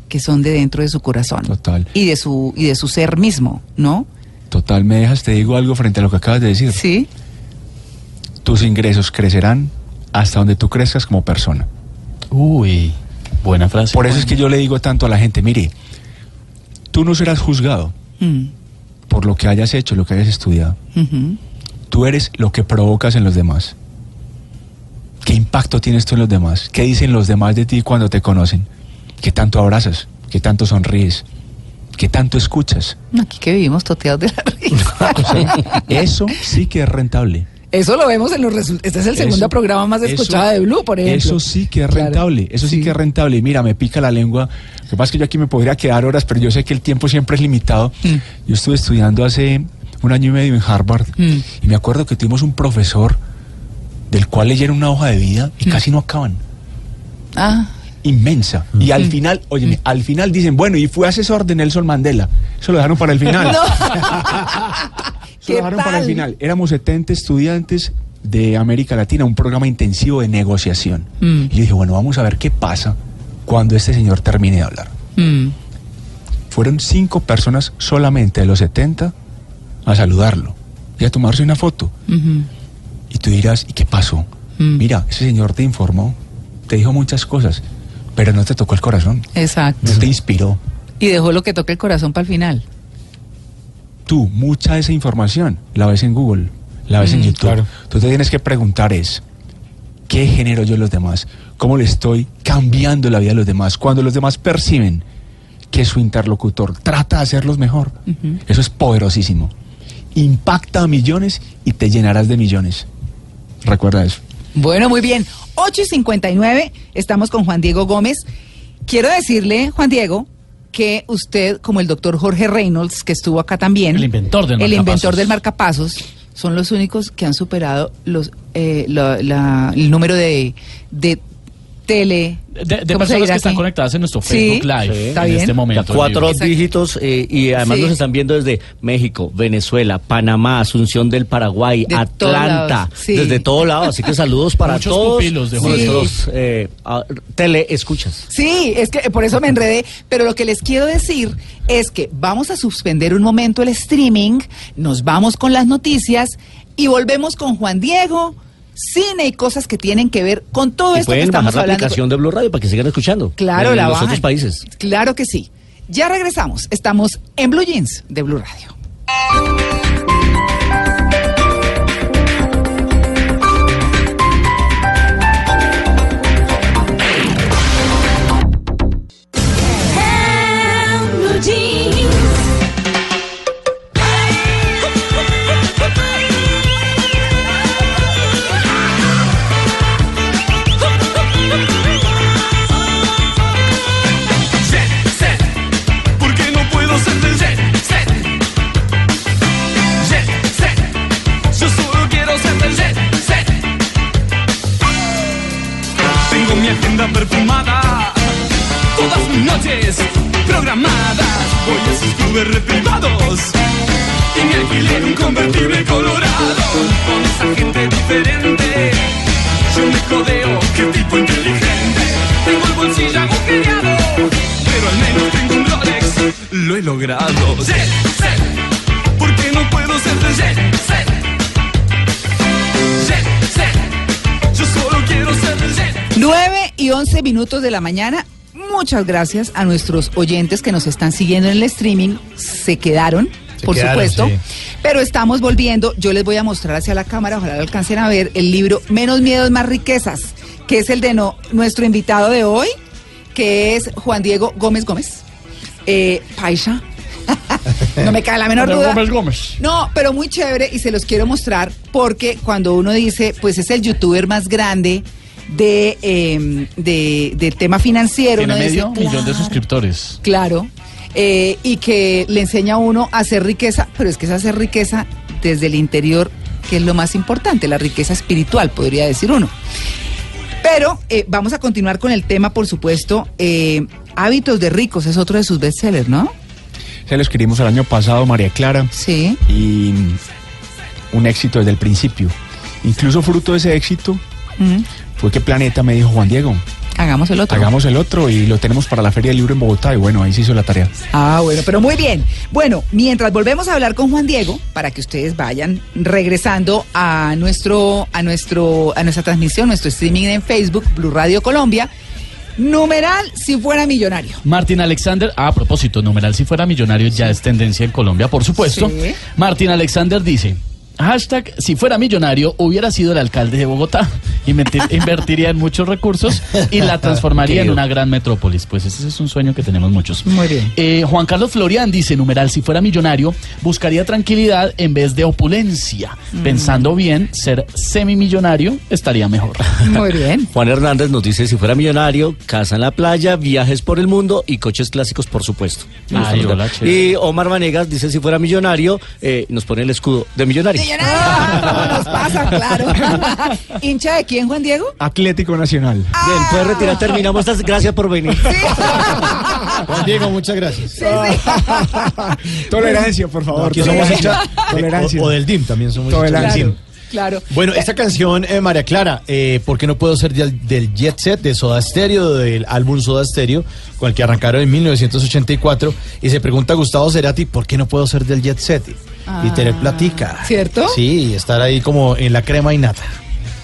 A: que son de dentro de su corazón.
B: Total.
A: Y de su, y de su ser mismo, ¿no?
B: Total, me dejas, te digo algo frente a lo que acabas de decir.
A: Sí.
B: Tus ingresos crecerán hasta donde tú crezcas como persona.
D: Uy, buena frase.
B: Por eso es que yo le digo tanto a la gente, mire, tú no serás juzgado
A: Mm,
B: por lo que hayas hecho, lo que hayas estudiado. Tú eres lo que provocas en los demás. ¿Qué impacto tienes tú en los demás? ¿Qué dicen los demás de ti cuando te conocen? ¿Qué tanto abrazas? ¿Qué tanto sonríes? ¿Qué tanto escuchas?
A: Aquí que vivimos toteados de la risa.
B: O sea, eso sí que es rentable.
A: Eso lo vemos en los resultados. Este es el segundo
B: Eso-
A: programa más
B: eso-
A: escuchado de Blue, por ejemplo.
B: Eso sí que es
A: Claro.
B: rentable, eso sí.
A: Sí.
B: que es rentable. Y mira, me pica la lengua. Lo que pasa es que yo aquí me podría quedar horas, pero yo sé que el tiempo siempre es limitado.
A: Mm.
B: Yo estuve estudiando hace un año y medio en Harvard
A: Mm.
B: y me acuerdo que tuvimos un profesor del cual leyeron una hoja de vida y
A: Mm.
B: casi no acaban.
A: Ah,
B: Inmensa. Y al final, oye, al final dicen, bueno, y fue asesor de Nelson Mandela. Eso lo dejaron para el final. Eso
A: ¿Qué
B: lo dejaron para el final. Éramos 70 estudiantes de América Latina, un programa intensivo de negociación.
A: Mm.
B: Y yo dije, bueno, vamos a ver qué pasa cuando este señor termine de hablar.
A: mm,
B: Fueron cinco personas solamente de los 70 a saludarlo y a tomarse una foto.
A: ujú.
B: Y tú dirás, ¿y qué pasó?
A: Mm.
B: Mira, ese señor te informó, te dijo muchas cosas, pero no te tocó el corazón,
A: exacto.
B: no te inspiró.
A: Y dejó lo que toque el corazón para el final.
B: Tú, mucha de esa información la ves en Google, la ves en
A: Mm.
B: YouTube.
C: Claro.
B: Tú te tienes que preguntar es, ¿qué genero yo en los demás? ¿Cómo le estoy cambiando la vida a los demás? Cuando los demás perciben que su interlocutor trata de hacerlos mejor, eso es poderosísimo. Impacta a millones y te llenarás de millones. Recuerda eso.
A: Bueno, muy bien. 8 y 59, estamos con Juan Diego Gómez. Quiero decirle, Juan Diego, que usted, como el doctor Jorge Reynolds, que estuvo acá también,
D: El inventor del
A: el inventor del marcapasos, son los únicos que han superado los eh, la- la- el número de, de tele.
D: De, de
A: ¿cómo se
D: personas que están conectadas en nuestro
A: Sí,
D: Facebook Live
E: sí.
A: Está
D: en
A: bien.
D: este momento.
E: Cuatro
A: Exacto.
E: dígitos eh, y además
A: Sí.
E: nos están viendo desde México, Venezuela, Panamá, Asunción del Paraguay,
A: De
E: Atlanta, desde todo lado. Así que saludos para
D: Muchos
E: todos
D: pupilos de Juan
E: nuestros eh, ah, teleescuchas.
A: Sí, es que por eso me enredé, pero lo que les quiero decir es que vamos a suspender un momento el streaming, nos vamos con las noticias y volvemos con Juan Diego, cine y cosas que tienen que ver con todo
E: Y
A: esto que
E: pueden
A: estamos
E: bajar la
A: hablando.
E: aplicación de Blue Radio para que sigan escuchando.
A: Claro,
E: en
A: la
E: los
A: bajan.
E: otros países.
A: Claro que sí. Ya regresamos. Estamos en Blue Jeans de Blue Radio.
F: Noches programadas. Voy a esos clubes reprimados. Y me alquilé un convertible colorado. Con esa gente diferente. Yo me codeo, qué tipo inteligente. Tengo el bolsillo agujereado. Pero al menos tengo un Rolex. Lo he logrado. Jet set. ¿Por qué no puedo ser de jet set? Jet set. Yo solo quiero ser de jet
A: 9 y 11 minutos de la mañana. Muchas gracias a nuestros oyentes que nos están siguiendo en el streaming. Se quedaron,
C: Se
A: por
C: quedaron,
A: supuesto.
C: sí.
A: Pero estamos volviendo. Yo les voy a mostrar hacia la cámara, ojalá lo alcancen a ver, el libro Menos miedos, más riquezas, que es el de no- nuestro invitado de hoy, que es Juan Diego Gómez Gómez. Eh, Paisa. no me cae la menor duda.
D: Gómez Gómez.
A: No, pero muy chévere y se los quiero mostrar porque cuando uno dice, pues es el youtuber más grande de, eh, de- del tema financiero,
D: Tiene
A: uno dice,
D: medio millón de
A: "Claro,
D: suscriptores.
A: Claro, eh, y que le enseña a uno a hacer riqueza, pero es que es hacer riqueza desde el interior, que es lo más importante, la riqueza espiritual, podría decir uno. Pero eh, vamos a continuar con el tema, por supuesto. eh, Hábitos de ricos es otro de sus bestsellers, ¿no?
B: Se lo escribimos el año pasado, María Clara,
A: Sí.
B: y un éxito desde el principio. Incluso fruto de ese éxito
A: Mm.
B: Fue que Planeta me dijo, Juan Diego,
A: Hagamos el otro.
B: hagamos el otro y lo tenemos para la Feria del Libro en Bogotá. Y bueno, ahí se hizo la tarea.
A: Ah, bueno, pero muy bien. Bueno, mientras volvemos a hablar con Juan Diego, para que ustedes vayan regresando a nuestro, a nuestro, a nuestra transmisión, nuestro streaming en Facebook, Blue Radio Colombia. Numeral si fuera millonario.
D: Martín Alexander, a propósito, numeral si fuera millonario ya es tendencia en Colombia, por supuesto.
A: Sí.
D: Martín Alexander dice, hashtag si fuera millonario hubiera sido el alcalde de Bogotá, Invertir- invertiría en muchos recursos y la transformaría en una gran metrópolis. Pues ese es un sueño que tenemos muchos.
A: Muy bien.
D: Eh, Juan Carlos Florian dice, numeral, si fuera millonario, buscaría tranquilidad en vez de opulencia.
A: Mm.
D: Pensando bien, ser semimillonario estaría mejor.
A: Muy bien.
E: Juan Hernández nos dice, si fuera millonario, casa en la playa, viajes por el mundo y coches clásicos, por supuesto.
D: Ay, hola, chévere.
E: y Omar Vanegas dice, si fuera millonario, eh, nos pone el escudo de millonario.
A: Millonario. ¿Cómo nos pasa? Claro. ¿Hincha de quién, Juan Diego?
B: Atlético Nacional.
E: Bien, puedes retirar, terminamos. Gracias por venir.
C: Juan Diego, muchas gracias.
B: Tolerancia, por favor.
C: Aquí somos hinchas
B: Tolerancia.
C: o, o del DIM, también somos hinchas. DIM.
A: Claro.
C: Bueno, esta canción, eh, María Clara, eh, ¿por qué no puedo ser del, del Jet Set de Soda Stereo, del álbum Soda Stereo, con el que arrancaron en 1984? Y se pregunta Gustavo Cerati, ¿por qué no puedo ser del Jet Set? Y tener platica.
A: ¿cierto?
C: Sí, y estar ahí como en la crema y nata.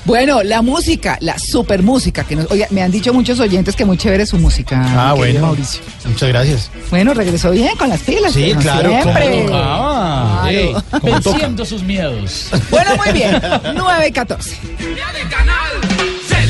A: Bueno, la música, la super música que nos, oiga, me han dicho muchos oyentes que muy chévere su música.
C: Ah, bueno.
A: Mauricio.
C: Muchas gracias.
A: Bueno, regresó bien con las pilas.
C: Sí,
A: como
C: claro,
A: Siempre.
C: como
D: Ah,
A: Claro.
D: eh, venciendo sus miedos.
A: Bueno, muy bien. 9 y 14.
F: Ya de canal Set,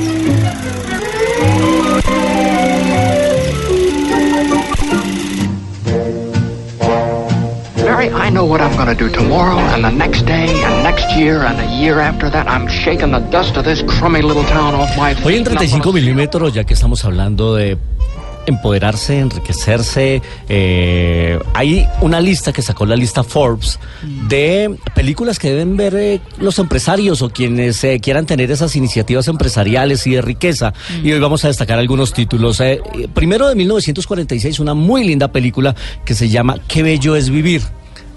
G: Know what I'm going to do tomorrow and the next day and next year and a year after that. I'm shaking the dust of this crummy little town off my
E: Hoy en
G: feet, and I'm
E: 35
G: gonna-
E: milímetros, ya que estamos hablando de empoderarse, enriquecerse, eh, hay una lista que sacó la lista Forbes de películas que deben ver eh, los empresarios o quienes eh, quieran tener esas iniciativas empresariales y de riqueza. Y hoy vamos a destacar algunos títulos. Primero de 1946, una muy linda película que se llama Qué bello es vivir.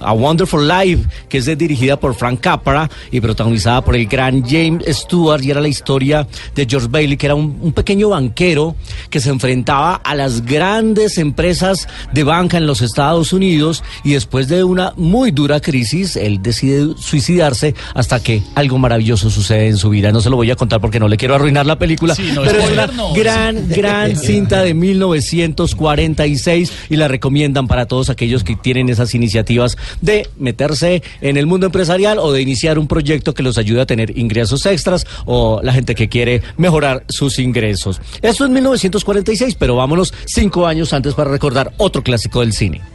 E: A Wonderful Life, que es dirigida por Frank Capra y protagonizada por el gran James Stewart, y era la historia de George Bailey, que era un, un pequeño banquero que se enfrentaba a las grandes empresas de banca en los Estados Unidos, y después de una muy dura crisis, él decide suicidarse hasta que algo maravilloso sucede en su vida. No se lo voy a contar porque no le quiero arruinar la película,
D: Sí, no,
E: pero es una
D: no.
E: gran, gran cinta de 1946 y la recomiendan para todos aquellos que tienen esas iniciativas de meterse en el mundo empresarial o de iniciar un proyecto que los ayude a tener ingresos extras o la gente que quiere mejorar sus ingresos. Esto es 1946, pero vámonos cinco años antes para recordar otro clásico del cine.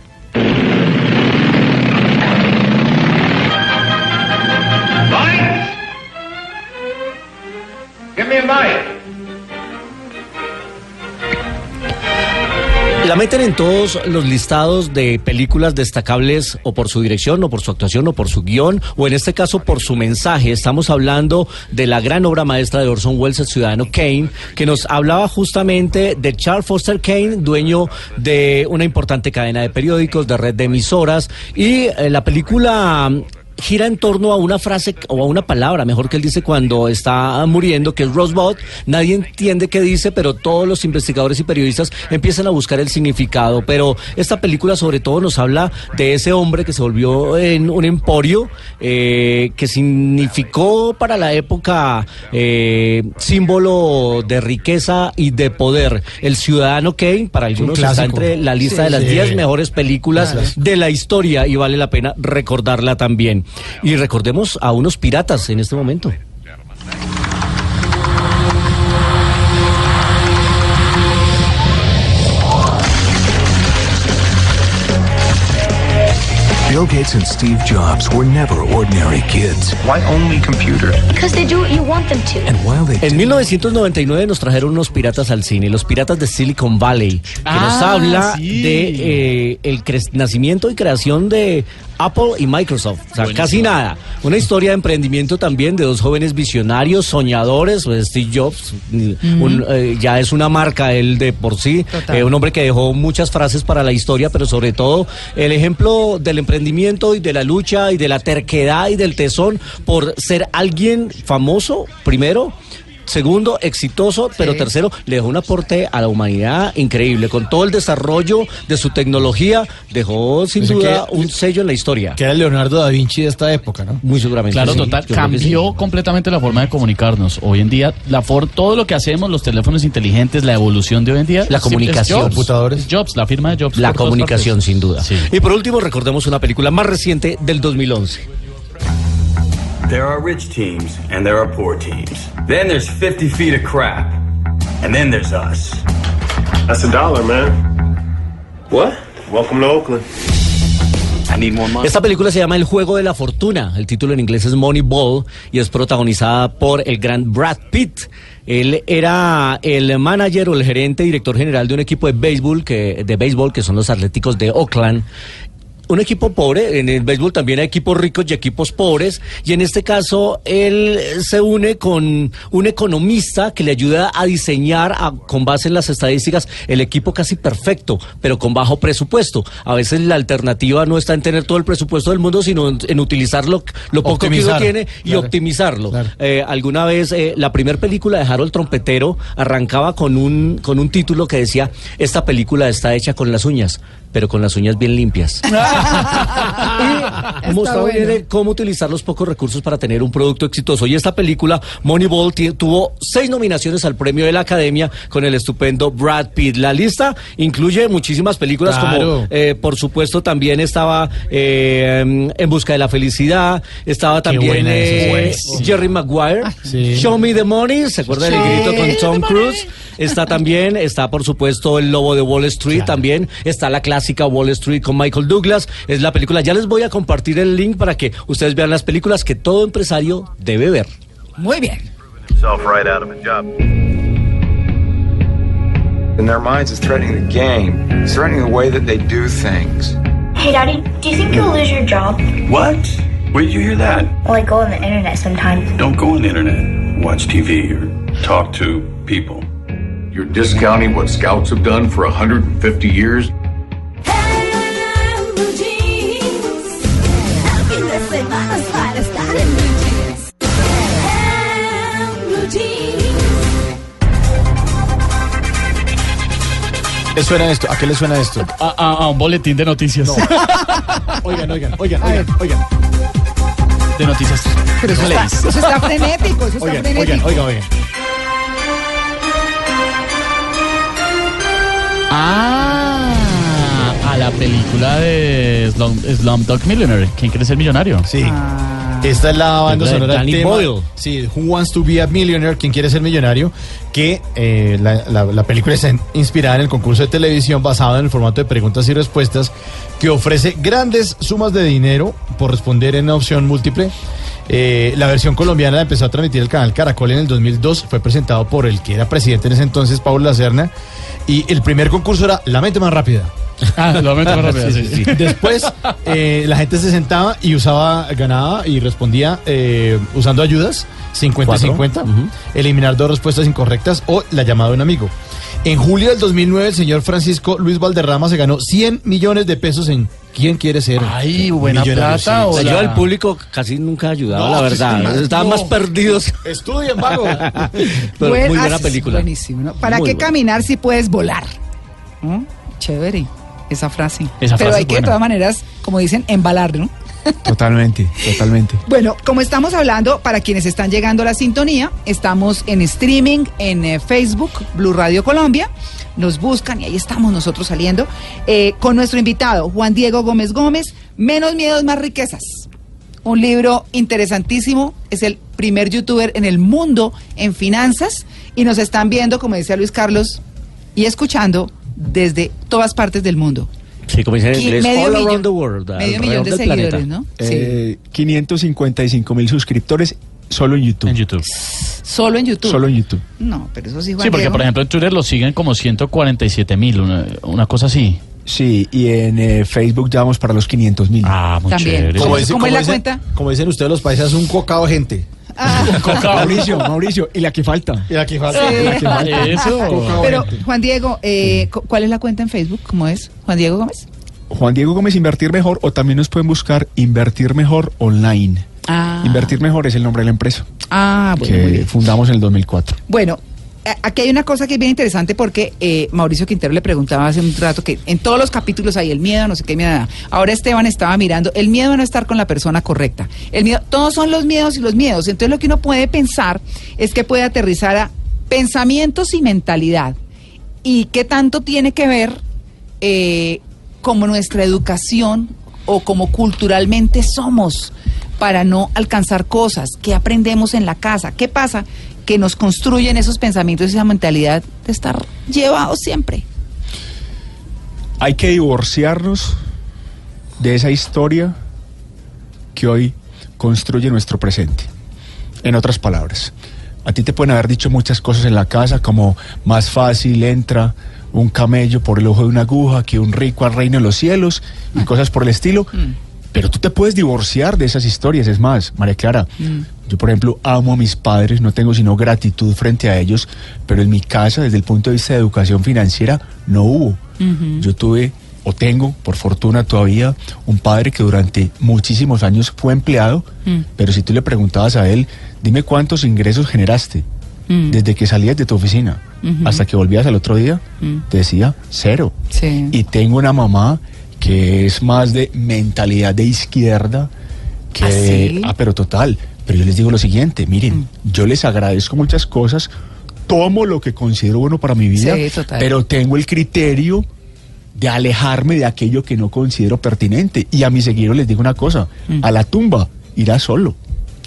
E: La meten en todos los listados de películas destacables o por su dirección, o por su actuación, o por su guion, o en este caso por su mensaje. Estamos hablando de la gran obra maestra de Orson Welles, el ciudadano Kane, que nos hablaba justamente de Charles Foster Kane, dueño de una importante cadena de periódicos, de red de emisoras, y eh, la película gira en torno a una frase o a una palabra, mejor que él dice cuando está muriendo, que es Rosebud. Nadie entiende qué dice, pero todos los investigadores y periodistas empiezan a buscar el significado. Pero esta película sobre todo nos habla de ese hombre que se volvió en un emporio, eh, que significó para la época eh, símbolo de riqueza y de poder. El ciudadano Kane, para algunos está entre la lista
C: Sí,
E: de las
C: sí.
E: 10 mejores películas
C: Claro.
E: de la historia y vale la pena recordarla también. Y recordemos a unos piratas en este momento.
H: Bill Gates and Steve Jobs were never ordinary kids. Why only computers?
I: Because they do what you want them to.
H: And while they
E: En 1999 nos trajeron unos piratas al cine, los piratas de Silicon Valley, que nos
D: Ah,
E: habla
D: sí.
E: de eh, el nacimiento y creación de Apple y Microsoft. O sea,
D: Buenísimo.
E: casi nada. Una historia de emprendimiento también de dos jóvenes visionarios, soñadores, pues, Steve Jobs, un, eh, ya es una marca él de por sí, eh, un hombre que dejó muchas frases para la historia, pero sobre todo el ejemplo del emprendimiento y de la lucha y de la terquedad y del tesón por ser alguien famoso, primero. Segundo, exitoso, pero tercero, le dejó un aporte a la humanidad increíble. Con todo el desarrollo de su tecnología, dejó sin duda
C: que-
E: un sello en la historia.
C: Que era Leonardo da Vinci de esta época, ¿no?
E: Muy seguramente.
D: Claro,
E: sí,
D: total. Cambió
E: sí.
D: completamente la forma de comunicarnos. Hoy en día, la for todo lo que hacemos, los teléfonos inteligentes, la evolución de hoy en día.
E: La comunicación.
D: Jobs.
C: Computadores.
D: Es Jobs, la firma de Jobs.
E: La comunicación, sin duda.
D: Sí.
E: Y por último, recordemos una película más reciente del 2011.
J: There are rich teams and there are poor teams. Then there's 50 feet of crap. And then there's us.
K: That's a dollar, man.
J: What?
K: Welcome to Oakland.
J: I need more money.
E: Esta película se llama El Juego de la Fortuna. El título en inglés es Moneyball y es protagonizada por el gran Brad Pitt. Él era el manager o el gerente director general de un equipo de béisbol que, de béisbol que son los Atléticos de Oakland. Un equipo pobre, en el béisbol también hay equipos ricos y equipos pobres, y en este caso él se une con un economista que le ayuda a diseñar a- con base en las estadísticas el equipo casi perfecto, pero con bajo presupuesto. A veces la alternativa no está en tener todo el presupuesto del mundo, sino en, en utilizar lo, lo poco que uno tiene y
C: claro.
E: optimizarlo.
C: Claro.
E: Eh, alguna vez eh, la primera película de Harold Trompetero arrancaba con un, con un título que decía, esta película está hecha con las uñas, pero con las uñas bien limpias. y mostraba
A: bueno.
E: bien, eh, cómo utilizar los pocos recursos para tener un producto exitoso. Y esta película, Moneyball, tuvo seis nominaciones al premio de la Academia con el estupendo Brad Pitt. La lista incluye muchísimas películas como, eh, por supuesto, también estaba eh, En Busca de la Felicidad, estaba también eh,
C: buenísima.
E: Jerry Maguire,
C: Sí.
E: Show Me the Money, ¿se acuerda del
A: Sí.
E: grito con Tom Cruise? Está también, está por supuesto El Lobo de Wall Street también, está la clásica Wall Street con Michael Douglas, es la película, ya les voy a compartir el link para que ustedes vean las películas que todo empresario debe ver.
A: Muy bien.
L: In their minds, it's threatening the game. It's threatening the way that they do things.
I: Hey, Daddy, do you think you'll lose your job?
J: What? Where did you hear that?
I: Well, I go on the internet sometimes.
J: Don't go on the internet. Watch TV or talk to people.
K: You're discounting what scouts have done for 150 years?
C: ¿Qué suena esto? ¿A qué le suena esto?
D: A, a- a un boletín de noticias.
C: Oigan, oigan, oigan, oigan, oigan.
D: de noticias.
A: Pero eso está, eso está frenético, eso está
C: Oigan,
A: frenético.
C: oigan, oigan, oigan.
D: Ah, a la la película de Slum, Slumdog Millionaire. ¿Quién quiere ser millonario?
C: Sí. Esta es la banda sonora del tema.
D: Boyle.
C: Sí, Who Wants to Be a Millionaire, quien quiere ser millonario, que eh, la, la- la película está inspirada en el concurso de televisión basado en el formato de preguntas y respuestas que ofrece grandes sumas de dinero por responder en una opción múltiple. Eh, la versión colombiana la empezó a transmitir el canal Caracol en el 2002, fue presentado por el que era presidente en ese entonces, Pablo Lacerna, y el primer concurso era La mente más rápida.
D: Ah, mente más sí, sí.
C: Después eh, la gente se sentaba y usaba, ganaba y respondía eh, usando ayudas, 50 y
E: Cuatro.
C: 50, eliminar dos respuestas incorrectas o la llamada de un amigo. En julio del 2009 el señor Francisco Luis Valderrama se ganó 100 millones de pesos en ¿Quién quiere ser?
D: Ay, buena
C: millonario?
D: plata, o
E: la- ayuda al público casi nunca ha ayudado,
C: No,
E: la verdad.
C: sí,
E: Estaban
C: no.
E: más perdidos.
C: Estudien, vago.
E: Pero
A: Bueno,
E: muy buena
A: ah,
E: película.
A: Buenísimo, ¿no? ¿Para
E: Muy
A: qué
E: buena.
A: caminar si puedes volar? ¿Mm? Chévere, esa frase.
B: Esa
A: Pero hay
B: es
A: que, de todas maneras, como dicen, embalar, ¿no?
B: Totalmente, totalmente.
A: Bueno, como estamos hablando, para quienes están llegando a la sintonía, estamos en streaming en eh, Facebook, Blue Radio Colombia. Nos buscan y ahí estamos nosotros saliendo eh, con nuestro invitado, Juan Diego Gómez Gómez, Menos Miedos, Más Riquezas. Un libro interesantísimo, es el primer youtuber en el mundo en finanzas y nos están viendo, como decía Luis Carlos, y escuchando desde todas partes del mundo.
E: Sí, como dicen en inglés,
A: medio
E: all
A: millón-
E: around the world.
A: medio millón de seguidores,
E: planeta.
A: ¿no?
B: Eh, 555 mil suscriptores solo en YouTube.
D: En YouTube.
A: Solo en YouTube.
B: Solo en YouTube.
A: No, pero eso sí, Juan
D: Sí, porque
A: Diego.
D: por ejemplo en Twitter lo siguen como 147 mil, una, una cosa así.
B: Sí, y en eh, Facebook ya vamos para los 500 mil.
D: Ah, muy
A: También.
D: chévere.
A: ¿Cómo-
C: dice-
A: cómo es la
C: dicen-
A: cuenta?
C: Como dicen ustedes los países, es un cocao de gente.
B: Mauricio, Mauricio, y la que falta.
C: Y aquí falta.
A: Sí.
C: la que falta.
D: Eso.
A: Pero. Juan Diego, eh, cu- ¿cuál es la cuenta en Facebook? ¿Cómo es? ¿Juan Diego Gómez?
B: Juan Diego Gómez Invertir Mejor o también nos pueden buscar Invertir Mejor Online.
A: Ah,
B: Invertir Mejor es el nombre de la empresa
A: ah bueno,
B: que fundamos en el 2004.
A: Bueno, aquí hay una cosa que es bien interesante porque eh, Mauricio Quintero le preguntaba hace un rato que en todos los capítulos hay el miedo, no sé qué miedo. Ahora Esteban estaba mirando el miedo a no estar con la persona correcta. El miedo, todos son los miedos y los miedos. Entonces lo que uno puede pensar es que puede aterrizar a pensamientos y mentalidad. ¿Y qué tanto tiene que ver eh, como nuestra educación o como culturalmente somos para no alcanzar cosas? ¿Qué aprendemos en la casa? ¿Qué pasa? Que nos construyen esos pensamientos y esa mentalidad de estar llevados siempre.
B: Hay que divorciarnos de esa historia que hoy construye nuestro presente. En otras palabras, a ti te pueden haber dicho muchas cosas en la casa como más fácil entra un camello por el ojo de una aguja que un rico al reino de los cielos y cosas por el estilo. Pero tú te puedes divorciar de esas historias. Es más, María Clara, yo por ejemplo amo a mis padres, no tengo sino gratitud frente a ellos, pero en mi casa, desde el punto de vista de educación financiera, no hubo. Yo tuve o tengo, por fortuna todavía, un padre que durante muchísimos años fue empleado,
A: Mm.
B: pero si tú le preguntabas a él, dime cuántos ingresos generaste
A: Mm.
B: desde que salías de tu oficina hasta que volvías al otro día,
A: Mm.
B: te decía cero.
A: Sí.
B: Y tengo una mamá que es más de mentalidad de izquierda que...
A: ¿Ah, sí?
B: ah, pero total. Pero yo les digo lo siguiente, miren, yo les agradezco muchas cosas, tomo lo que considero bueno para mi vida,
A: Sí, total.
B: pero tengo el criterio de alejarme de aquello que no considero pertinente. Y a mis seguidores les digo una cosa,
A: Mm.
B: a la tumba irá solo.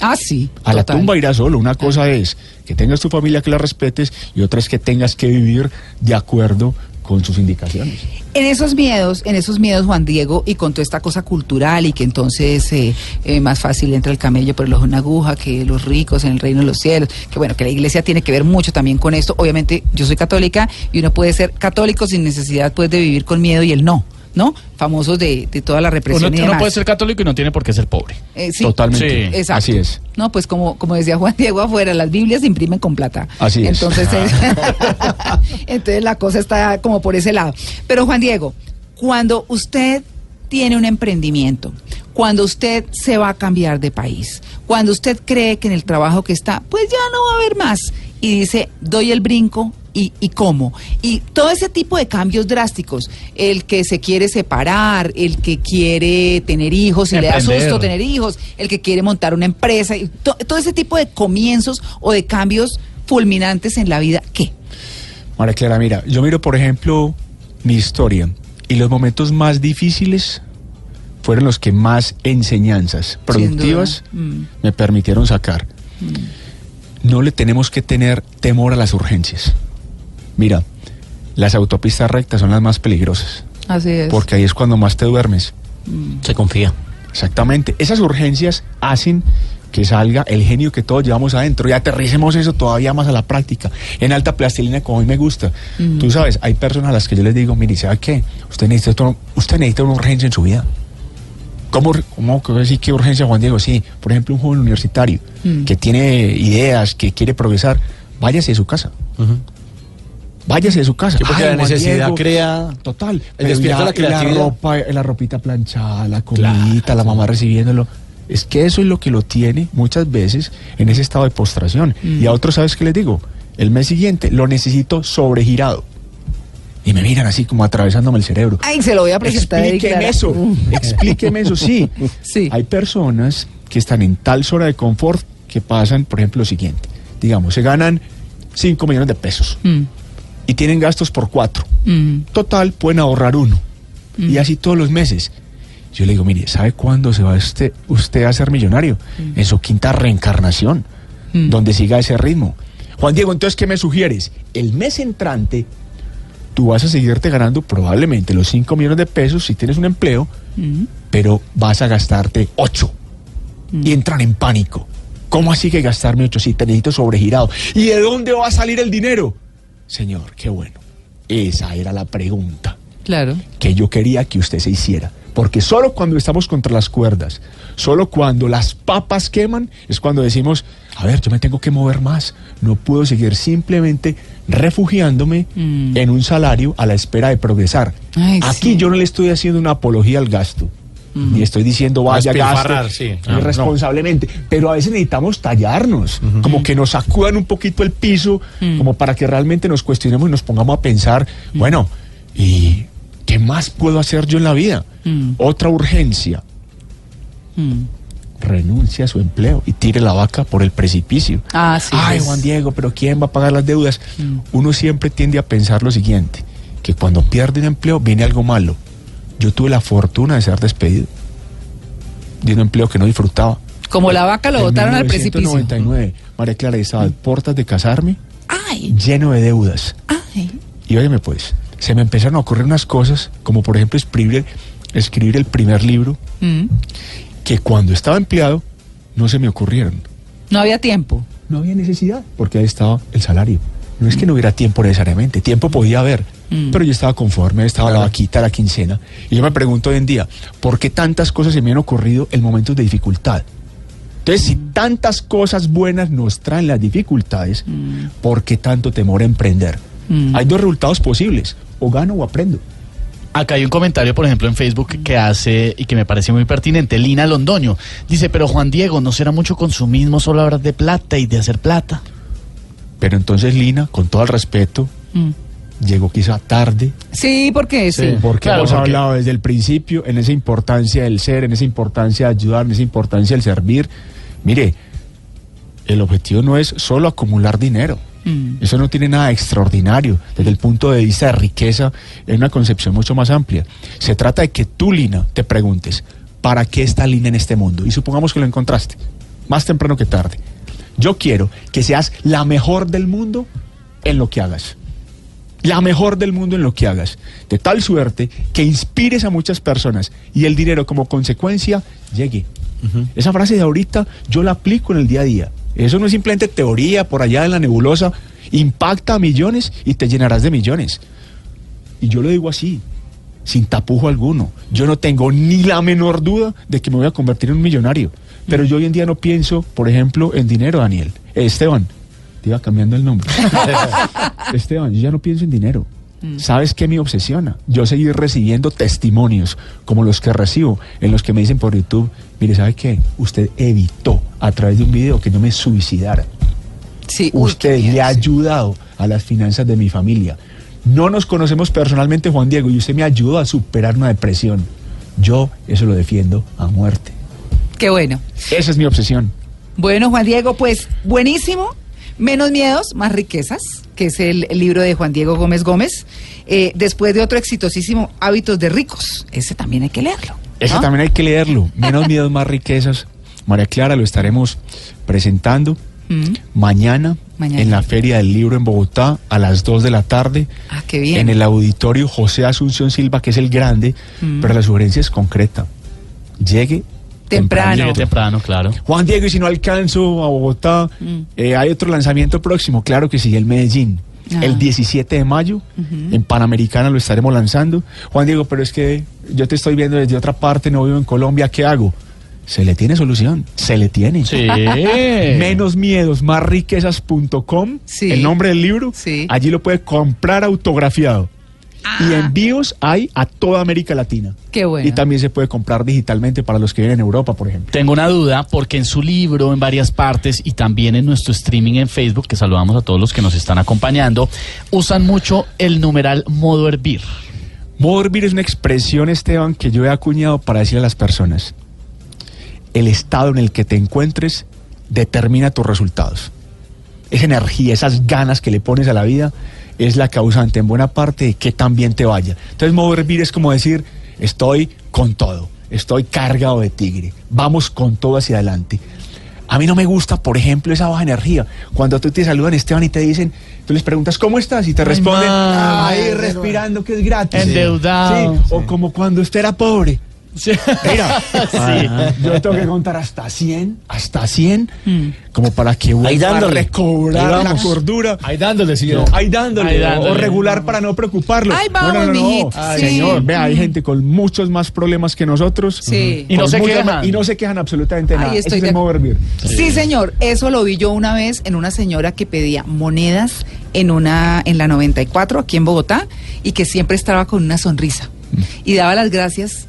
A: Ah, sí.
B: A la tumba irá solo. Una cosa es que tengas tu familia que la respetes y otra es que tengas que vivir de acuerdo con sus indicaciones.
A: En esos miedos, en esos miedos, Juan Diego, y con toda esta cosa cultural y que entonces eh, eh, más fácil entra el camello por el ojo de una aguja que los ricos en el reino de los cielos, que bueno, que la iglesia tiene que ver mucho también con esto. Obviamente yo soy católica y uno puede ser católico sin necesidad pues de vivir con miedo y el no, ¿no? Famosos de, de toda la
D: Uno,
A: represión
D: uno puede ser católico y no tiene por qué ser pobre.
A: Eh, sí.
B: Totalmente.
D: Sí.
A: Exacto.
B: Así es.
A: No, pues como, como decía Juan Diego afuera, las Biblias se imprimen con plata.
B: Así es.
A: Entonces, eh, entonces la cosa está como por ese lado. Pero Juan Diego, cuando usted tiene un emprendimiento, cuando usted se va a cambiar de país, cuando usted cree que en el trabajo que está, pues ya no va a haber más, y dice, doy el brinco. Y, y cómo. Y todo ese tipo de cambios drásticos, el que se quiere separar, el que quiere tener hijos y le da susto tener hijos, el que quiere montar una empresa, y to- todo ese tipo de comienzos o de cambios fulminantes en la vida, ¿qué?
B: María Clara, mira, yo miro, por ejemplo, mi historia Y los momentos más difíciles fueron los que más enseñanzas productivas.
A: Mm.
B: me permitieron sacar. No le tenemos que tener temor a las urgencias. Mira, las autopistas rectas son las más peligrosas,
A: Así es.
B: porque ahí es cuando más te duermes.
E: Se confía.
B: Exactamente. Esas urgencias hacen que salga el genio que todos llevamos adentro y aterricemos eso todavía más a la práctica. En alta plastilina, como a mí me gusta.
A: Mm.
B: Tú sabes, hay personas a las que yo les digo, mire, ¿sabe qué? Usted necesita, otro- usted necesita una urgencia en su vida. ¿Cómo, cómo que decir qué urgencia, Juan Diego? Sí, por ejemplo, un joven universitario
A: Mm.
B: que tiene ideas, que quiere progresar, váyase de su casa. Váyase de su casa.
C: Sí, porque la necesidad crea-
B: Total.
C: El despierta la creatividad.
B: La ropa, la ropita planchada, la comidita, la mamá recibiéndolo. Es que eso es lo que lo tiene muchas veces en ese estado de postración.
A: Mm.
B: Y a otros, ¿sabes qué les digo? El mes siguiente lo necesito sobregirado. Y me miran así como atravesándome el cerebro.
A: Ay, se lo voy a presentar.
B: Explíqueme eso,
A: Mm.
B: explíqueme eso, sí.
A: Sí.
B: Hay personas que están en tal zona de confort que pasan, por ejemplo, lo siguiente. Digamos, se ganan 5 millones de pesos
A: Mm,
B: y tienen gastos por 4.
A: mm,
B: Total, pueden ahorrar uno.
A: Mm.
B: Y así todos los meses. Yo le digo, mire, ¿sabe cuándo se va este, usted a ser millonario? En su quinta reencarnación,
A: Mm.
B: donde siga ese ritmo. Juan Diego, entonces, ¿qué me sugieres? El mes entrante, tú vas a seguirte ganando probablemente los 5 millones de pesos si tienes un empleo,
A: mm.
B: pero vas a gastarte 8. Y entran en pánico. ¿Cómo así que gastarme 8 si te necesito sobregirado? ¿Y de dónde va a salir el dinero? Señor, qué bueno. Esa era la pregunta
A: Claro.
B: que yo quería que usted se hiciera. Porque solo cuando estamos contra las cuerdas, solo cuando las papas queman, es cuando decimos, a ver, yo me tengo que mover más. No puedo seguir simplemente refugiándome
A: Mm.
B: en un salario a la espera de progresar.
A: Ay,
B: Aquí
A: sí.
B: yo no le estoy haciendo una apología al gasto.
A: Mm.
B: Ni estoy diciendo vaya gasto
C: sí. Ah,
B: irresponsablemente, pero a veces necesitamos tallarnos, como que nos sacudan un poquito el piso,
A: Mm.
B: como para que realmente nos cuestionemos y nos pongamos a pensar, bueno, ¿y qué más puedo hacer yo en la vida?
A: Mm.
B: Otra urgencia,
A: Mm.
B: renuncia a su empleo y tire la vaca por el precipicio.
A: Ah, sí.
B: Ay. Juan Diego, pero ¿quién va a pagar las deudas?
A: Mm.
B: Uno siempre tiende a pensar lo siguiente, que cuando pierde un empleo viene algo malo. Yo tuve la fortuna de ser despedido de un empleo que no disfrutaba.
A: Como la vaca lo
B: En
A: botaron al precipicio.
B: 1999, María Clara, estaba a puertas de casarme,
A: Ay,
B: lleno de deudas.
A: ay.
B: Y óyeme pues, se me empezaron a ocurrir unas cosas, como por ejemplo escribir, escribir el primer libro,
A: Mm.
B: que cuando estaba empleado no se me ocurrieron.
A: No había tiempo.
B: No había necesidad, porque ahí estaba el salario. No es que no hubiera tiempo necesariamente, tiempo podía haber,
A: Mm.
B: pero yo estaba conforme, estaba la vaquita, la quincena. Y yo me pregunto hoy en día, ¿por qué tantas cosas se me han ocurrido en momentos de dificultad? Entonces, si tantas cosas buenas nos traen las dificultades, ¿por qué tanto temor a emprender?
A: Mm.
B: Hay dos resultados posibles, o gano o aprendo.
D: Acá hay un comentario, por ejemplo, en Facebook que hace y que me parece muy pertinente. Lina Londoño dice, pero Juan Diego, ¿no será mucho consumismo solo hablar de plata y de hacer plata?
B: Pero entonces Lina, con todo el respeto,
A: Mm.
B: llegó quizá tarde,
A: Sí, porque sí.
B: Porque
D: Claro,
B: hemos
D: porque-
B: hablado desde el principio en esa importancia del ser, en esa importancia de ayudar, en esa importancia del servir. Mire, el objetivo no es solo acumular dinero.
A: Mm.
B: Eso no tiene nada extraordinario desde el punto de vista de riqueza, es una concepción mucho más amplia. Se trata de que tú, Lina, te preguntes, ¿para qué está Lina en este mundo? Y supongamos que lo encontraste, más temprano que tarde. Yo quiero que seas la mejor del mundo en lo que hagas la mejor del mundo en lo que hagas, de tal suerte que inspires a muchas personas y el dinero como consecuencia llegue. Esa frase de ahorita yo la aplico en el día a día. Eso no es simplemente teoría por allá en la nebulosa, impacta a millones y te llenarás de millones. Y yo lo digo así, sin tapujo alguno. Yo no tengo ni la menor duda de que me voy a convertir en un millonario. Pero yo hoy en día no pienso, por ejemplo, en dinero, Daniel. Esteban, te iba cambiando el nombre. Esteban, yo ya no pienso en dinero. ¿Sabes qué me obsesiona? Yo seguir recibiendo testimonios como los que recibo, en los que me dicen por YouTube, mire, ¿sabe qué? Usted evitó a través de un video que yo me suicidara.
A: Sí,
B: Usted le ha ayudado a las finanzas de mi familia. No nos conocemos personalmente, Juan Diego, y usted me ayudó a superar una depresión. Yo eso lo defiendo a muerte.
A: Qué bueno.
B: Esa es mi obsesión.
A: Bueno, Juan Diego, pues buenísimo. Menos miedos, más riquezas, que es el, el libro de Juan Diego Gómez Gómez. Eh, después de otro exitosísimo, Hábitos de ricos. Ese también hay que leerlo.
B: Ese también hay que leerlo. Menos miedos, más riquezas. María Clara lo estaremos presentando
A: Mm.
B: mañana,
A: Mañana.
B: en la Feria del Libro en Bogotá a las 2 de la tarde.
A: Ah, qué bien.
B: En el auditorio José Asunción Silva, que es el grande,
A: Mm.
B: pero la sugerencia es concreta. Llegue
A: Temprano.
D: Llegué temprano, claro.
B: Juan Diego, y si no alcanzo a Bogotá,
A: Mm.
B: eh, hay otro lanzamiento próximo, claro que sí, el Medellín.
A: Ah.
B: El 17 de mayo, en Panamericana lo estaremos lanzando. Juan Diego, pero es que yo te estoy viendo desde otra parte, no vivo en Colombia, ¿qué hago? Se le tiene solución, se le tiene.
D: Sí.
B: Menos miedos, más riquezas.com,
A: Sí.
B: el nombre del libro.
A: Sí.
B: Allí lo puede comprar autografiado. Y envíos hay a toda América Latina.
A: Qué bueno.
B: Y también se puede comprar digitalmente para los que viven en Europa, por ejemplo.
D: Tengo una duda porque en su libro, en varias partes y también en nuestro streaming en Facebook, que saludamos a todos los que nos están acompañando, usan mucho el numeral modo hervir.
B: Modo hervir es una expresión, Esteban, que yo he acuñado para decir a las personas. El estado en el que te encuentres determina tus resultados. Esa energía, esas ganas que le pones a la vida es la causante en buena parte de que también te vaya. Entonces, modo hervir es como decir, estoy con todo, estoy cargado de tigre, vamos con todo hacia adelante. A mí no me gusta, por ejemplo, esa baja energía. Cuando tú te saludan, Esteban, y te dicen, tú les preguntas, ¿cómo estás? Y te responden,
D: man.
B: ahí respirando, que es gratis.
D: Endeudado.
B: Sí, O como cuando usted era pobre. Mira,
D: Sí.
B: Ajá. yo tengo que contar hasta 100, hasta 100,
A: Mm.
B: como para que vuelva a
E: dándole.
B: recobrar
E: Ahí
B: la cordura.
C: Ahí dándole, sí.
B: No, ahí dándole,
D: Ahí
B: o-
D: dándole.
B: o regular para no preocuparlo.
A: Ahí vamos, mijito,
B: Ay,
A: sí.
B: Señor, vea, hay gente con muchos más problemas que nosotros.
A: Sí.
D: Y no se quejan.
B: más- Y no se quejan absolutamente
A: Ahí
B: nada.
A: estoy
B: Ese es
A: de
B: el modo.
A: Sí, señor. Eso lo vi yo una vez en una señora que pedía monedas en una en la 94 aquí en Bogotá y que siempre estaba con una sonrisa y daba las gracias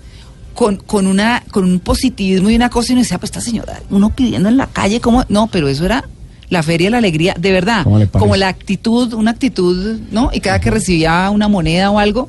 A: con, con una con un positivismo y una cosa y uno decía, pues esta señora, uno pidiendo en la calle como no, pero eso era la feria de la alegría, de verdad,
B: ¿Cómo
A: como la actitud, una actitud, ¿no? Y cada que recibía una moneda o algo,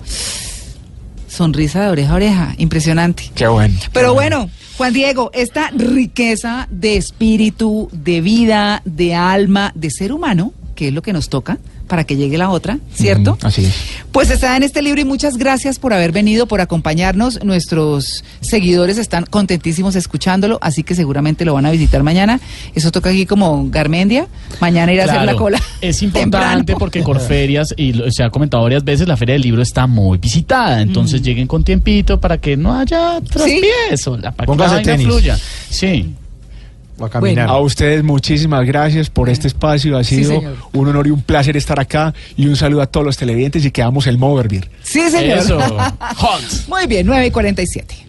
A: sonrisa de oreja a oreja, impresionante.
B: Qué bueno.
A: Pero bueno, Juan Diego, esta riqueza de espíritu, de vida, de alma, de ser humano, que es lo que nos toca para que llegue la otra, ¿cierto?
B: Así es.
A: Pues está en este libro y muchas gracias por haber venido, por acompañarnos. Nuestros seguidores están contentísimos escuchándolo, así que seguramente lo van a visitar mañana. Eso toca aquí como Garmendia. Mañana ir a hacer la cola.
D: Es importante
A: temprano.
D: porque Corferias, y lo- se ha comentado varias veces, la Feria del Libro está muy visitada. Entonces
A: Mm.
D: lleguen con tiempito para que no haya tropiezo, la, para que la
C: tenis.
D: fluya. Sí.
C: A caminar.
B: A ustedes muchísimas gracias por este espacio. Ha sido un honor y un placer estar acá. Y un saludo a todos los televidentes y quedamos el hervir.
A: Sí, señor.
D: Eso.
A: Muy bien, 9 y 47.